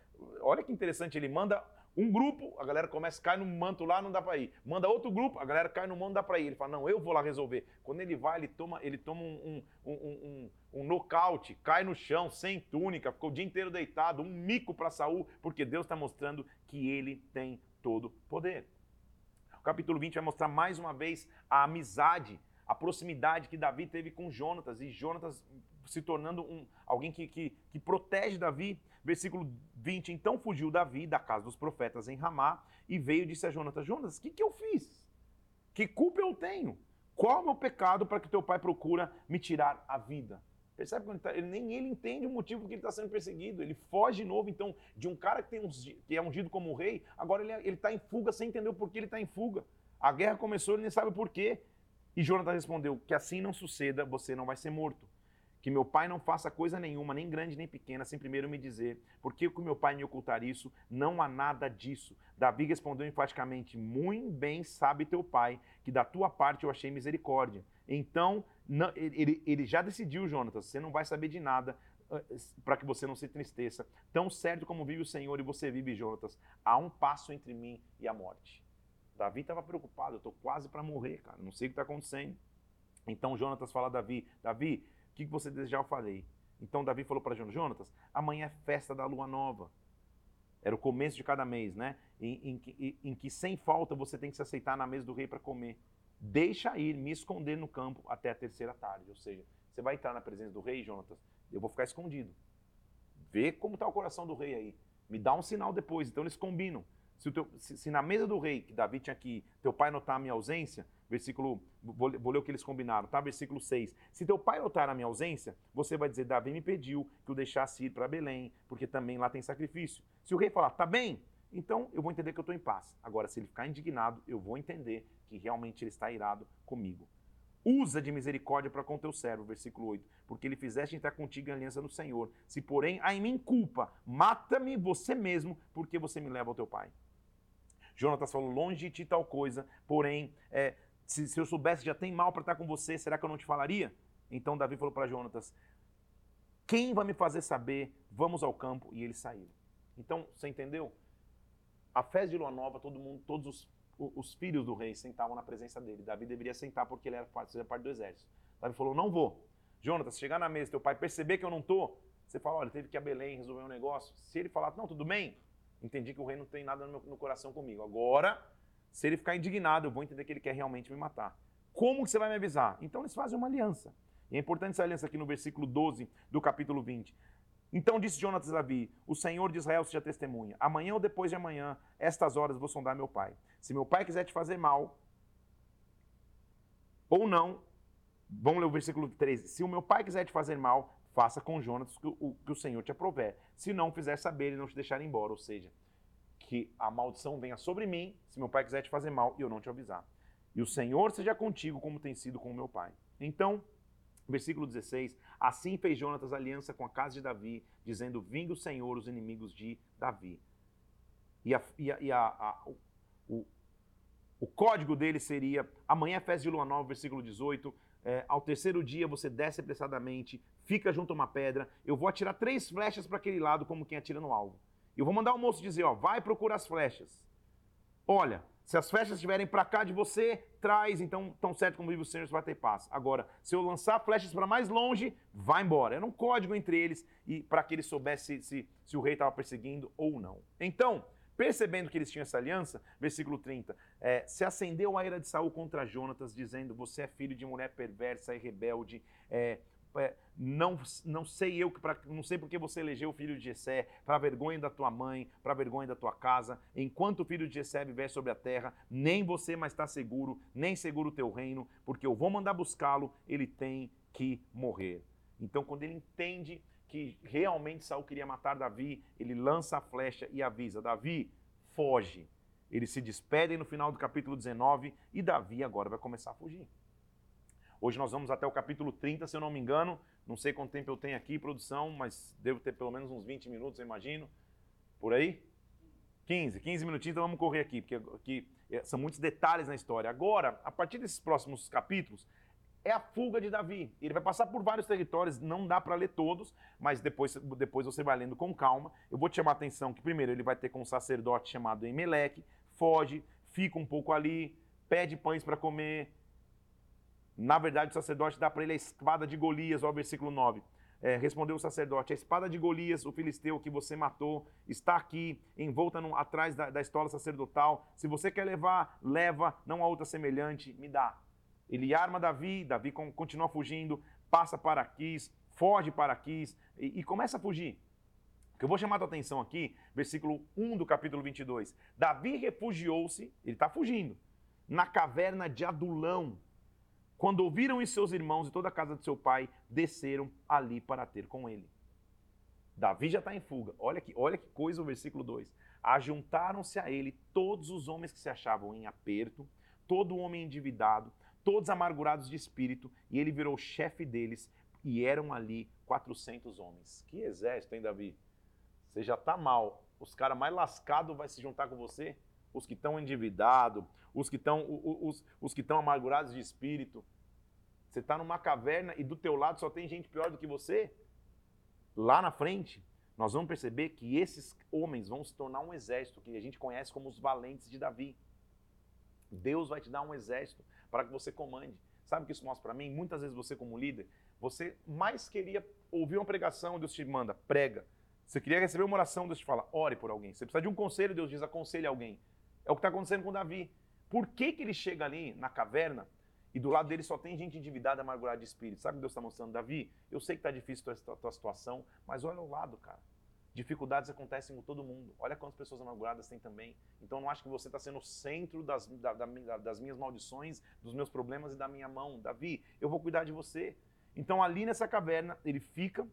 S1: Olha que interessante, ele manda um grupo, a galera começa, cai no manto lá, não dá para ir. Manda outro grupo, a galera cai no manto, não dá para ir. Ele fala, não, eu vou lá resolver. Quando ele vai, ele toma, ele toma um, um, um, um, um nocaute, cai no chão, sem túnica, ficou o dia inteiro deitado, um mico para Saul, porque Deus está mostrando que ele tem todo poder. O capítulo 20 vai mostrar mais uma vez a amizade a proximidade que Davi teve com Jonatas e Jonatas se tornando um, alguém que, que, que protege Davi. Versículo 20: Então fugiu Davi da casa dos profetas em Ramá e veio e disse a Jonatas: Jonatas, o que, que eu fiz? Que culpa eu tenho? Qual é o meu pecado para que teu pai procura me tirar a vida? Percebe ele, tá, ele nem ele entende o motivo que ele está sendo perseguido. Ele foge de novo, então, de um cara que, tem que é ungido como rei, agora ele está em fuga sem entender o porquê ele está em fuga. A guerra começou, ele nem sabe o porquê. E Jonathan respondeu: Que assim não suceda, você não vai ser morto. Que meu pai não faça coisa nenhuma, nem grande nem pequena, sem primeiro me dizer, porque que meu pai me ocultar isso? Não há nada disso. Davi respondeu enfaticamente: Muito bem sabe teu pai, que da tua parte eu achei misericórdia. Então, não, ele, ele já decidiu, Jonatas, você não vai saber de nada ah, para que você não se entristeça. Tão certo como vive o Senhor e você vive, Jonatas, há um passo entre mim e a morte. Davi estava preocupado, eu estou quase para morrer, cara, não sei o que está acontecendo. Então Jonatas fala a Davi, Davi, o que você desejar eu falei. Então Davi falou para Jonatas, amanhã é festa da lua nova. Era o começo de cada mês, né? Em, em, em, que sem falta você tem que se aceitar na mesa do rei para comer deixa ir, me esconder no campo até a terceira tarde. Ou seja, você vai entrar na presença do rei, Jonatas, eu vou ficar escondido. Vê como está o coração do rei aí. Me dá um sinal depois. Então eles combinam. Se, teu, se, se, na mesa do rei, que Davi tinha que teu pai notar a minha ausência, versículo, vou, vou, ler o que eles combinaram, tá? Versículo 6. Se teu pai notar a minha ausência, você vai dizer, Davi me pediu que o deixasse ir para Belém, porque também lá tem sacrifício. Se o rei falar, tá bem, então eu vou entender que eu estou em paz. Agora, se ele ficar indignado, eu vou entender que realmente ele está irado comigo. Usa de misericórdia para com teu servo, versículo 8, porque ele fizeste entrar contigo em aliança no Senhor. Se, porém, há em mim culpa, mata-me você mesmo, porque você me leva ao teu pai. Jonatas falou: longe de ti tal coisa, porém, é, se, se, eu soubesse já tem mal para estar com você, será que eu não te falaria? Então Davi falou para Jonatas: quem vai me fazer saber? Vamos ao campo. E ele saiu. Então, você entendeu? A festa de lua nova, todo mundo, todos os os filhos do rei sentavam na presença dele. Davi deveria sentar porque ele era parte, parte do exército. Davi falou: Não vou. Jonatas, chegar na mesa, teu pai perceber que eu não estou, você fala: Olha, teve que ir a Belém resolver um negócio. Se ele falar: Não, tudo bem, entendi que o rei não tem nada no, meu, no coração comigo. Agora, se ele ficar indignado, eu vou entender que ele quer realmente me matar. Como que você vai me avisar? Então eles fazem uma aliança. E é importante essa aliança aqui no versículo 12 do capítulo 20. Então disse Jonatas a Davi: O Senhor de Israel seja testemunha. Amanhã ou depois de amanhã, estas horas vou sondar meu pai. Se meu pai quiser te fazer mal, ou não, vamos ler o versículo 13. Se o meu pai quiser te fazer mal, faça com Jonatas o, que o Senhor te aprover. Se não fizer saber, ele não te deixar embora. Ou seja, que a maldição venha sobre mim, se meu pai quiser te fazer mal e eu não te avisar. E o Senhor seja contigo, como tem sido com o meu pai. Então, Versículo 16: Assim fez Jonatas aliança com a casa de Davi, dizendo: Vingue o Senhor os inimigos de Davi. E, a, e, a, e a, o, o código dele seria: amanhã é festa de lua nova, versículo 18. É, ao terceiro dia você desce apressadamente, fica junto a uma pedra. Eu vou atirar três flechas para aquele lado, como quem atira no alvo. Eu vou mandar o moço dizer: ó, vai procurar as flechas. Olha, se as flechas estiverem para cá de você, traz, então, tão certo como vive o Senhor, você vai ter paz. Agora, se eu lançar flechas para mais longe, vai embora. Era um código entre eles e para que eles soubessem se, se, o rei estava perseguindo ou não. Então, percebendo que eles tinham essa aliança, versículo 30, é, se acendeu a ira de Saul contra Jonatas, dizendo: Você é filho de mulher perversa e rebelde. É, é, não, não sei eu, pra, não sei porque você elegeu o filho de Jessé, para vergonha da tua mãe, para vergonha da tua casa, enquanto o filho de Jessé viver sobre a terra, nem você mais está seguro, nem seguro o teu reino, porque eu vou mandar buscá-lo, ele tem que morrer. Então, quando ele entende que realmente Saul queria matar Davi, ele lança a flecha e avisa: Davi, foge. Eles se despedem no final do capítulo 19 e Davi agora vai começar a fugir. Hoje nós vamos até o capítulo 30, se eu não me engano. Não sei quanto tempo eu tenho aqui, produção, mas devo ter pelo menos uns 20 minutos, eu imagino. Por aí? 15, 15 minutinhos, então vamos correr aqui, porque aqui é, são muitos detalhes na história. Agora, a partir desses próximos capítulos, é a fuga de Davi. Ele vai passar por vários territórios, não dá para ler todos, mas depois, depois você vai lendo com calma. Eu vou te chamar a atenção que primeiro ele vai ter com um sacerdote chamado Emelec, foge, fica um pouco ali, pede pães para comer, na verdade, o sacerdote dá para ele a espada de Golias, ó, versículo 9. É, respondeu o sacerdote: A espada de Golias, o filisteu que você matou, está aqui, envolta no, atrás da, da estola sacerdotal. Se você quer levar, leva, não há outra semelhante, me dá. Ele arma Davi, Davi continua fugindo, passa para Aquis, foge para Aquis e, e começa a fugir. O que eu vou chamar a tua atenção aqui, versículo 1 do capítulo 22. Davi refugiou-se, ele está fugindo, na caverna de Adulão. Quando ouviram isso seus irmãos e toda a casa de seu pai, desceram ali para ter com ele. Davi já está em fuga. Olha que, olha que coisa o versículo 2. Ajuntaram-se a ele todos os homens que se achavam em aperto, todo homem endividado, todos amargurados de espírito, e ele virou chefe deles, e eram ali 400 homens. Que exército, hein, Davi? Você já está mal. Os caras mais lascados vai se juntar com você? Os que estão endividados, os que estão os, os que estão amargurados de espírito. Você está numa caverna e do teu lado só tem gente pior do que você? Lá na frente, nós vamos perceber que esses homens vão se tornar um exército que a gente conhece como os valentes de Davi. Deus vai te dar um exército para que você comande. Sabe o que isso mostra para mim? Muitas vezes você, como líder, você mais queria ouvir uma pregação, Deus te manda, prega. Você queria receber uma oração, Deus te fala, ore por alguém. Você precisa de um conselho, Deus diz, aconselhe alguém. É o que está acontecendo com Davi. Por que, que ele chega ali na caverna e do lado dele só tem gente endividada, amargurada de espírito. Sabe o que Deus está mostrando? Davi, eu sei que está difícil a tua, tua situação, mas olha o lado, cara. Dificuldades acontecem com todo mundo. Olha quantas pessoas amarguradas tem também. Então não acho que você está sendo o centro das, da, da, das minhas maldições, dos meus problemas e da minha mão. Davi, eu vou cuidar de você. Então ali nessa caverna, ele fica,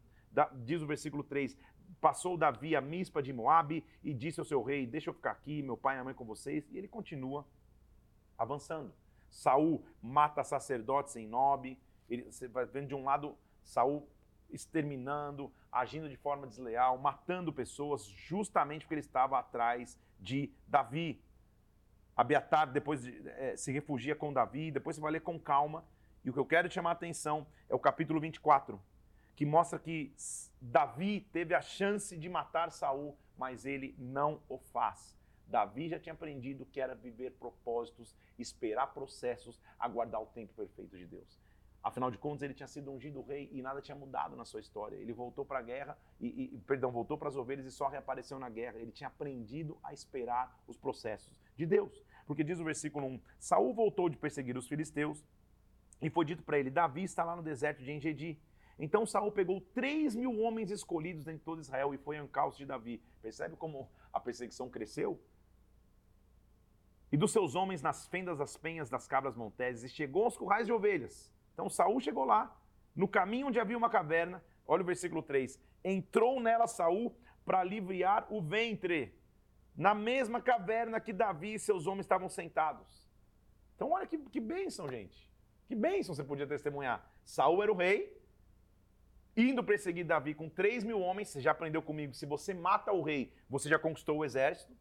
S1: diz o versículo 3, passou Davi a mispa de Moabe e disse ao seu rei, deixa eu ficar aqui, meu pai e minha mãe com vocês. E ele continua avançando. Saul mata sacerdotes em Nob. Ele, você vai vendo de um lado Saul exterminando, agindo de forma desleal, matando pessoas, justamente porque ele estava atrás de Davi. Abiatar depois de, é, se refugia com Davi, depois você vai ler com calma. E o que eu quero chamar a atenção é o capítulo 24, que mostra que Davi teve a chance de matar Saul, mas ele não o faz. Davi já tinha aprendido que era viver propósitos, esperar processos, aguardar o tempo perfeito de Deus. Afinal de contas, ele tinha sido ungido rei e nada tinha mudado na sua história. Ele voltou para a guerra e, e, perdão, voltou para as ovelhas e só reapareceu na guerra. Ele tinha aprendido a esperar os processos de Deus. Porque diz o versículo 1: Saul voltou de perseguir os filisteus e foi dito para ele: Davi está lá no deserto de Engedi. Então Saul pegou 3 mil homens escolhidos de todo Israel e foi ao encalço de Davi. Percebe como a perseguição cresceu? E dos seus homens nas fendas das penhas das cabras monteses, e chegou aos currais de ovelhas. Então Saul chegou lá, no caminho onde havia uma caverna, olha o versículo 3, entrou nela Saul para aliviar o ventre, na mesma caverna que Davi e seus homens estavam sentados. Então olha que, que bênção, gente. Que bênção você podia testemunhar. Saul era o rei, indo perseguir Davi com 3 mil homens, você já aprendeu comigo, se você mata o rei, você já conquistou o exército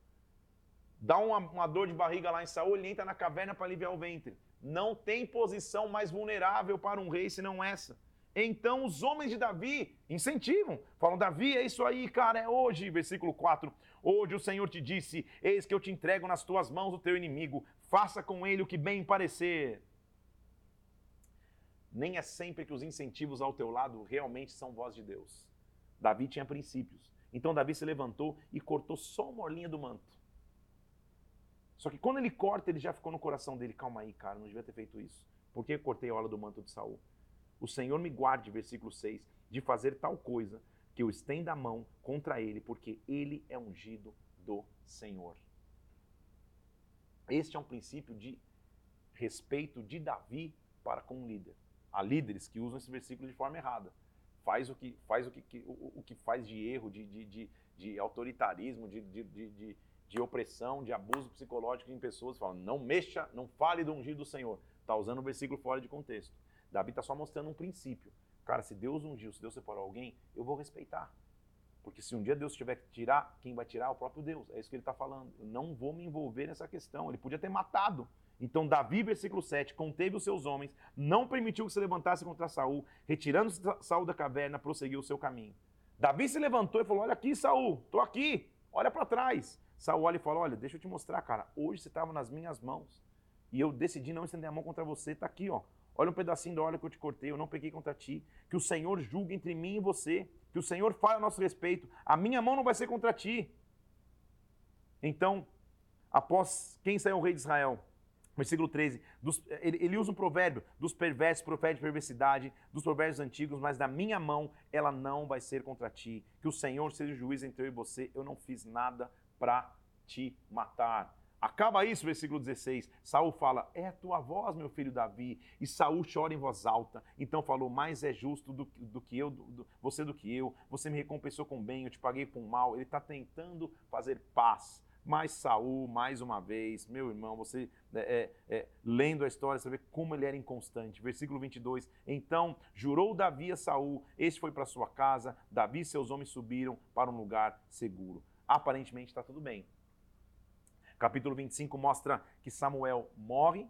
S1: dá uma, uma dor de barriga lá em Saul, ele entra na caverna para aliviar o ventre. Não tem posição mais vulnerável para um rei senão essa. Então os homens de Davi incentivam, falam: Davi, é isso aí, cara, é hoje. Versículo 4: Hoje o Senhor te disse: Eis que eu te entrego nas tuas mãos o teu inimigo, faça com ele o que bem parecer. Nem é sempre que os incentivos ao teu lado realmente são voz de Deus. Davi tinha princípios. Então Davi se levantou e cortou só uma orlinha do manto. Só que quando ele corta, ele já ficou no coração dele, calma aí, cara, não devia ter feito isso. Por que eu cortei a ola do manto de Saul? O Senhor me guarde, versículo 6, de fazer tal coisa que eu estenda a mão contra ele, porque ele é ungido do Senhor. Este é um princípio de respeito de Davi para com o líder. Há líderes que usam esse versículo de forma errada. Faz o que faz o que, o, o que faz de erro, de, de, de, de autoritarismo, de, de, de, de opressão, de abuso psicológico em pessoas, falam, não mexa, não fale do ungido do Senhor. Está usando o versículo fora de contexto. Davi está só mostrando um princípio. Cara, se Deus ungiu, se Deus separou alguém, eu vou respeitar. Porque se um dia Deus tiver que tirar, quem vai tirar é o próprio Deus. É isso que ele está falando. Eu não vou me envolver nessa questão. Ele podia ter matado. Então, Davi, versículo 7, conteve os seus homens, não permitiu que se levantasse contra Saul, retirando Saul da caverna, prosseguiu o seu caminho. Davi se levantou e falou: Olha aqui, Saul, estou aqui, olha para trás. Saul olha e fala: Olha, deixa eu te mostrar, cara. Hoje você estava nas minhas mãos. E eu decidi não estender a mão contra você. Está aqui, ó. Olha um pedacinho da hora que eu te cortei. Eu não peguei contra ti. Que o Senhor julgue entre mim e você. Que o Senhor fale a nosso respeito. A minha mão não vai ser contra ti. Então, após quem saiu o rei de Israel? Versículo 13, dos, ele, ele, usa um provérbio, dos perversos profetas de perversidade, dos provérbios antigos, mas da minha mão ela não vai ser contra ti. Que o Senhor seja o juiz entre eu e você, eu não fiz nada para te matar. Acaba isso, versículo 16. Saul fala: É a tua voz, meu filho Davi. E Saul chora em voz alta. Então falou: Mais é justo do, do que eu, do, você do que eu. Você me recompensou com bem, eu te paguei com mal. Ele está tentando fazer paz. Mas Saul, mais uma vez, meu irmão, você é, é, é, lendo a história, você vê como ele era inconstante. Versículo 22. Então jurou Davi a Saul: Este foi para sua casa. Davi e seus homens subiram para um lugar seguro. Aparentemente está tudo bem Capítulo 25 mostra que Samuel morre.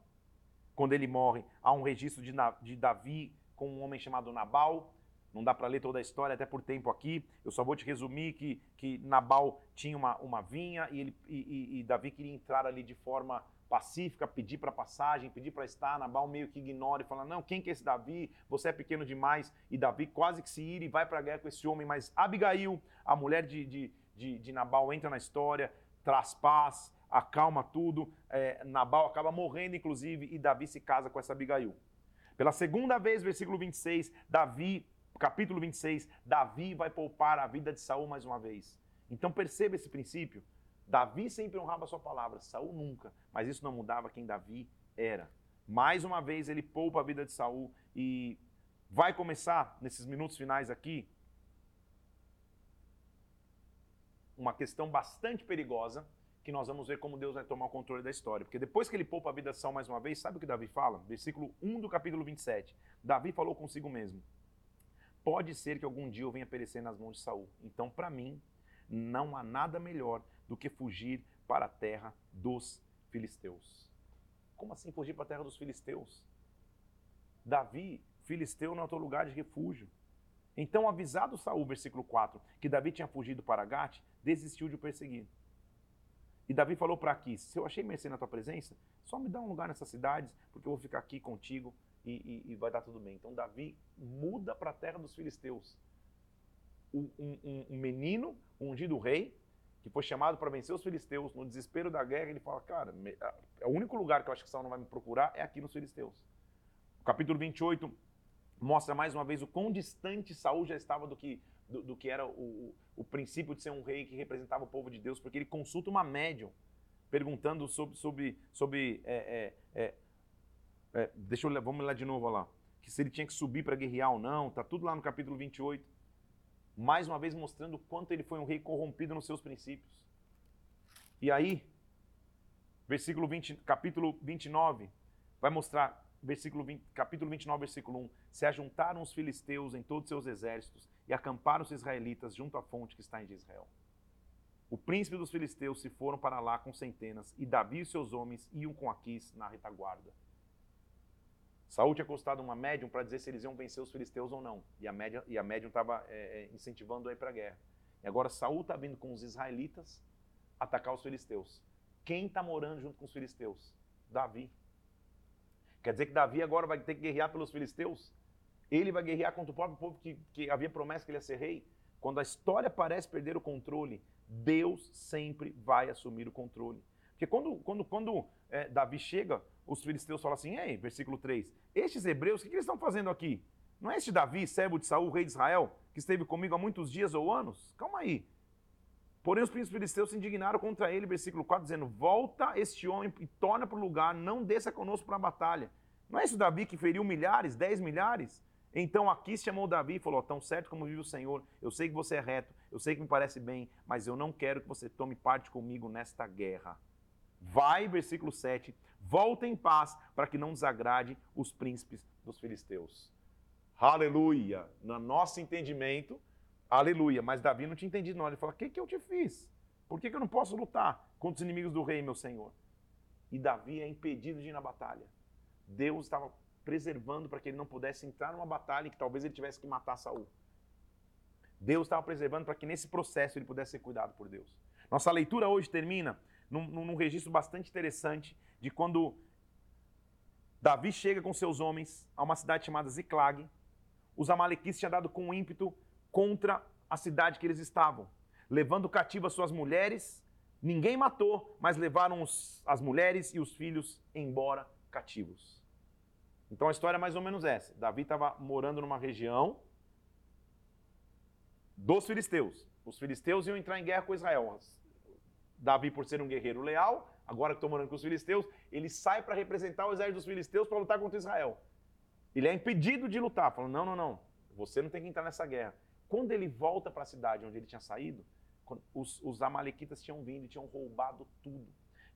S1: Quando ele morre, há um registro de, de Davi com um homem chamado Nabal. Não dá para ler toda a história, até por tempo aqui. Eu só vou te resumir que, que Nabal tinha uma, uma vinha e, ele, e, e, e Davi queria entrar ali de forma pacífica, pedir para passagem, pedir para estar. Nabal meio que ignora e fala: Não, quem que é esse Davi? Você é pequeno demais. E Davi quase que se ira e vai para a guerra com esse homem. Mas Abigail, a mulher de, de, de, de Nabal, entra na história, traz paz, acalma tudo. É, Nabal acaba morrendo, inclusive, e Davi se casa com essa Abigail. Pela segunda vez, versículo 26, Davi, capítulo 26, Davi vai poupar a vida de Saul mais uma vez. Então perceba esse princípio. Davi sempre honrava a sua palavra, Saul nunca, mas isso não mudava quem Davi era. Mais uma vez ele poupa a vida de Saul e vai começar nesses minutos finais aqui uma questão bastante perigosa que nós vamos ver como Deus vai tomar o controle da história. Porque depois que ele poupa a vida de Saul mais uma vez, sabe o que Davi fala? Versículo 1 do capítulo 27. Davi falou consigo mesmo: Pode ser que algum dia eu venha perecer nas mãos de Saul. Então, para mim, não há nada melhor do que fugir para a terra dos filisteus. Como assim fugir para a terra dos filisteus? Davi, filisteu não é teu lugar de refúgio. Então, avisado Saul, versículo 4, que Davi tinha fugido para Gate, desistiu de o perseguir. E Davi falou para Aquis: Se eu achei mercê na tua presença, só me dá um lugar nessas cidades, porque eu vou ficar aqui contigo e, e, e vai dar tudo bem. Então Davi muda para a terra dos filisteus. Um, um, um menino, um ungido rei, que foi chamado para vencer os filisteus, no desespero da guerra, ele fala: Cara, é o único lugar que eu acho que Saul não vai me procurar é aqui nos filisteus. O capítulo 28 mostra mais uma vez o quão distante Saul já estava do que do, do que era o, o, princípio de ser um rei que representava o povo de Deus, porque ele consulta uma médium perguntando sobre. sobre, sobre é, é, é, é deixa eu vamos lá de novo lá. Que se ele tinha que subir para guerrear ou não, tá tudo lá no capítulo 28. Mais uma vez mostrando o quanto ele foi um rei corrompido nos seus princípios. E aí, versículo 20, capítulo 29, vai mostrar versículo 20, capítulo 29, versículo 1, se ajuntaram os filisteus em todos os seus exércitos e acamparam os israelitas junto à fonte que está em Israel. O príncipe dos filisteus se foram para lá com centenas, e Davi e seus homens iam com Aquis na retaguarda. Saúl tinha costado uma médium para dizer se eles iam vencer os filisteus ou não. E a, média, e a médium estava é, é, incentivando a ir para a guerra. E agora Saúl está vindo com os israelitas atacar os filisteus. Quem está morando junto com os filisteus? Davi. Quer dizer que Davi agora vai ter que guerrear pelos filisteus? Ele vai guerrear contra o próprio povo que, que havia promessa que ele ia ser rei? Quando a história parece perder o controle, Deus sempre vai assumir o controle. Porque quando, quando, quando é, Davi chega, os filisteus falam assim: Ei, versículo 3, estes hebreus, o que, que eles estão fazendo aqui? Não é este Davi, servo de Saul, rei de Israel, que esteve comigo há muitos dias ou anos? Calma aí. Porém, os príncipes filisteus se indignaram contra ele, versículo 4, dizendo: Volta este homem e torna para o lugar, não desça conosco para a batalha. Não é esse Davi que feriu milhares, dez milhares? Então aqui chamou Davi e falou: Tão certo como vive o Senhor, eu sei que você é reto, eu sei que me parece bem, mas eu não quero que você tome parte comigo nesta guerra. Vai, versículo 7, volta em paz para que não desagrade os príncipes dos filisteus. Aleluia! No nosso entendimento, Aleluia. Mas Davi não tinha entendido, não. Ele falou: O que, que eu te fiz? Por que, que eu não posso lutar contra os inimigos do rei, meu senhor? E Davi é impedido de ir na batalha. Deus estava preservando para que ele não pudesse entrar numa batalha que talvez ele tivesse que matar Saul. Deus estava preservando para que nesse processo ele pudesse ser cuidado por Deus. Nossa leitura hoje termina num, num registro bastante interessante de quando Davi chega com seus homens a uma cidade chamada Ziklag. Os amalequitas tinham dado com ímpeto contra a cidade que eles estavam, levando cativo as suas mulheres Ninguém matou, mas levaram os, as mulheres e os filhos embora cativos. Então a história é mais ou menos essa. Davi estava morando numa região dos filisteus. Os filisteus iam entrar em guerra com Israel. Davi, por ser um guerreiro leal, agora que estou morando com os filisteus, ele sai para representar o exército dos filisteus para lutar contra Israel. Ele é impedido de lutar, falando: não, não, não, você não tem que entrar nessa guerra. Quando ele volta para a cidade onde ele tinha saído, os, os amalequitas tinham vindo e tinham roubado tudo.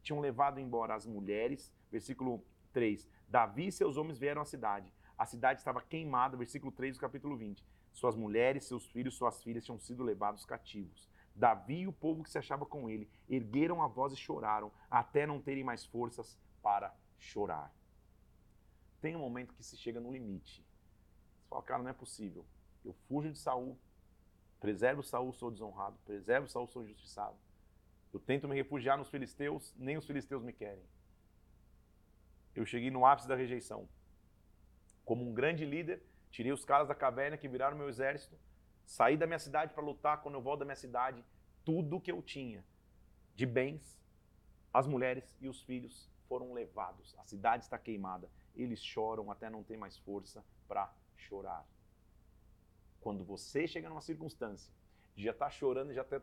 S1: Tinham levado embora as mulheres, versículo 3. Davi e seus homens vieram à cidade. A cidade estava queimada, versículo 3 do capítulo 20. Suas mulheres, seus filhos, suas filhas tinham sido levados cativos. Davi e o povo que se achava com ele ergueram a voz e choraram, até não terem mais forças para chorar. Tem um momento que se chega no limite. Você fala, cara, não é possível. Eu fujo de Saul, preservo Saul, sou desonrado, preservo Saul, sou injustiçado. Eu tento me refugiar nos filisteus, nem os filisteus me querem. Eu cheguei no ápice da rejeição. Como um grande líder, tirei os caras da caverna que viraram meu exército, Saí da minha cidade para lutar, quando eu volto da minha cidade, tudo que eu tinha de bens, as mulheres e os filhos foram levados. A cidade está queimada. Eles choram até não ter mais força para chorar. Quando você chega numa circunstância já estar tá chorando, já até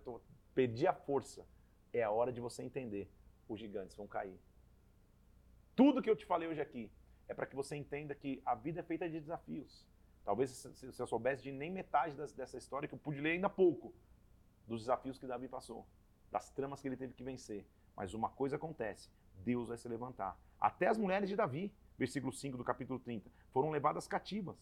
S1: perdi a força, é a hora de você entender: os gigantes vão cair. Tudo que eu te falei hoje aqui é para que você entenda que a vida é feita de desafios. Talvez se eu soubesse de nem metade dessa história, que eu pude ler ainda pouco, dos desafios que Davi passou, das tramas que ele teve que vencer. Mas uma coisa acontece: Deus vai se levantar. Até as mulheres de Davi, versículo 5 do capítulo 30, foram levadas cativas.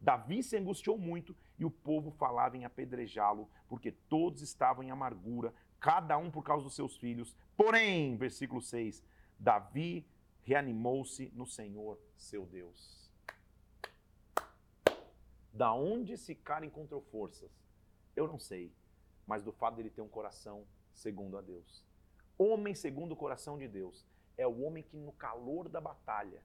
S1: Davi se angustiou muito e o povo falava em apedrejá-lo, porque todos estavam em amargura, cada um por causa dos seus filhos. Porém, versículo 6, Davi reanimou-se no Senhor, seu Deus. Da onde esse cara encontrou forças? Eu não sei, mas do fato dele ter um coração segundo a Deus. Homem segundo o coração de Deus é o homem que no calor da batalha,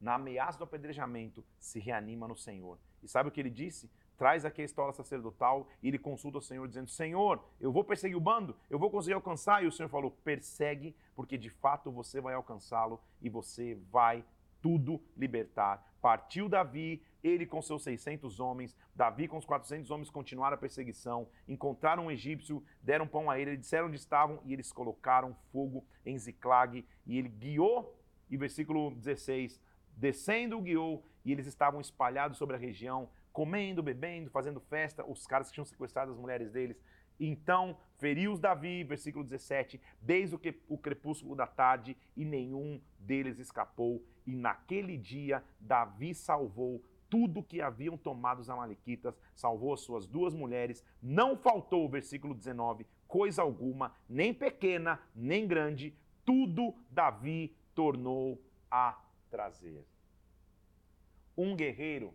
S1: na ameaça do apedrejamento, se reanima no Senhor. E sabe o que ele disse? Traz aqui a história sacerdotal e ele consulta o Senhor dizendo: Senhor, eu vou perseguir o bando, eu vou conseguir alcançar. E o Senhor falou: persegue, porque de fato você vai alcançá-lo e você vai tudo libertar. Partiu Davi, ele com seus 600 homens, Davi com os 400 homens continuaram a perseguição, encontraram um egípcio, deram pão a ele, disseram onde estavam e eles colocaram fogo em Ziclag e ele guiou, e versículo 16, descendo guiou e eles estavam espalhados sobre a região, comendo, bebendo, fazendo festa, os caras que tinham sequestrado as mulheres deles. Então feriu-os Davi, versículo 17, desde o crepúsculo da tarde, e nenhum deles escapou. E naquele dia Davi salvou tudo que haviam tomado os amalequitas, salvou as suas duas mulheres, não faltou, versículo 19, coisa alguma, nem pequena, nem grande, tudo Davi tornou a trazer. Um guerreiro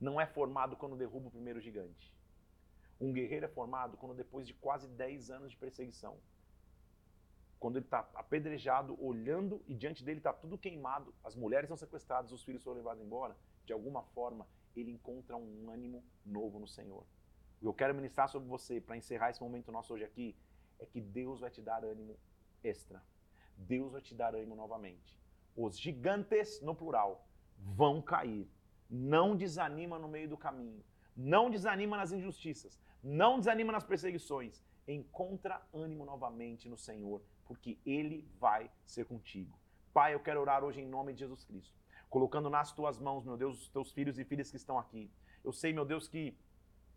S1: não é formado quando derruba o primeiro gigante. Um guerreiro é formado quando depois de quase 10 anos de perseguição, quando ele está apedrejado, olhando e diante dele está tudo queimado, as mulheres são sequestradas, os filhos foram levados embora, de alguma forma ele encontra um ânimo novo no Senhor. O que eu quero ministrar sobre você, para encerrar esse momento nosso hoje aqui, é que Deus vai te dar ânimo extra. Deus vai te dar ânimo novamente. Os gigantes, no plural, vão cair. Não desanima no meio do caminho. Não desanima nas injustiças. Não desanima nas perseguições. Encontra ânimo novamente no Senhor porque Ele vai ser contigo. Pai, eu quero orar hoje em nome de Jesus Cristo, colocando nas tuas mãos, meu Deus, os teus filhos e filhas que estão aqui. Eu sei, meu Deus, que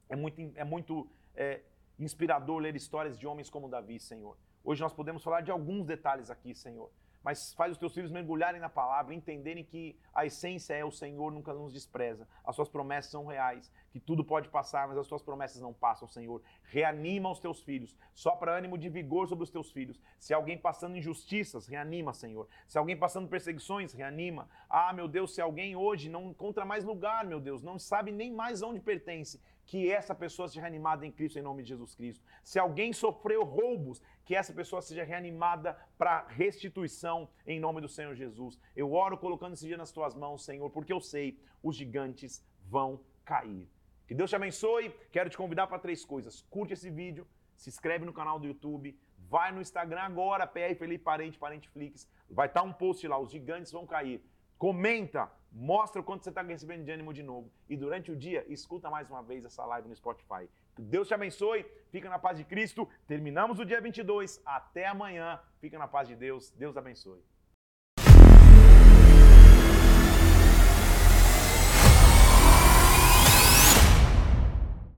S1: é muito, é muito é, inspirador ler histórias de homens como Davi, Senhor. Hoje nós podemos falar de alguns detalhes aqui, Senhor mas faz os teus filhos mergulharem na palavra, entenderem que a essência é o Senhor nunca nos despreza. As suas promessas são reais, que tudo pode passar, mas as tuas promessas não passam, Senhor. Reanima os teus filhos, sopra ânimo de vigor sobre os teus filhos. Se alguém passando injustiças, reanima, Senhor. Se alguém passando perseguições, reanima. Ah, meu Deus, se alguém hoje não encontra mais lugar, meu Deus, não sabe nem mais onde pertence, que essa pessoa seja reanimada em Cristo, em nome de Jesus Cristo. Se alguém sofreu roubos, que essa pessoa seja reanimada para restituição, em nome do Senhor Jesus. Eu oro colocando esse dia nas tuas mãos, Senhor, porque eu sei, os gigantes vão cair. Que Deus te abençoe. Quero te convidar para três coisas. Curte esse vídeo, se inscreve no canal do YouTube, Vai no Instagram agora, PR Felipe Parente, Parenteflix. Vai estar um post lá, os gigantes vão cair. Comenta, mostra o quanto você está recebendo de ânimo de novo. E durante o dia, escuta mais uma vez essa live no Spotify. Deus te abençoe, fica na paz de Cristo. Terminamos o dia 22, até amanhã. Fica na paz de Deus, Deus abençoe.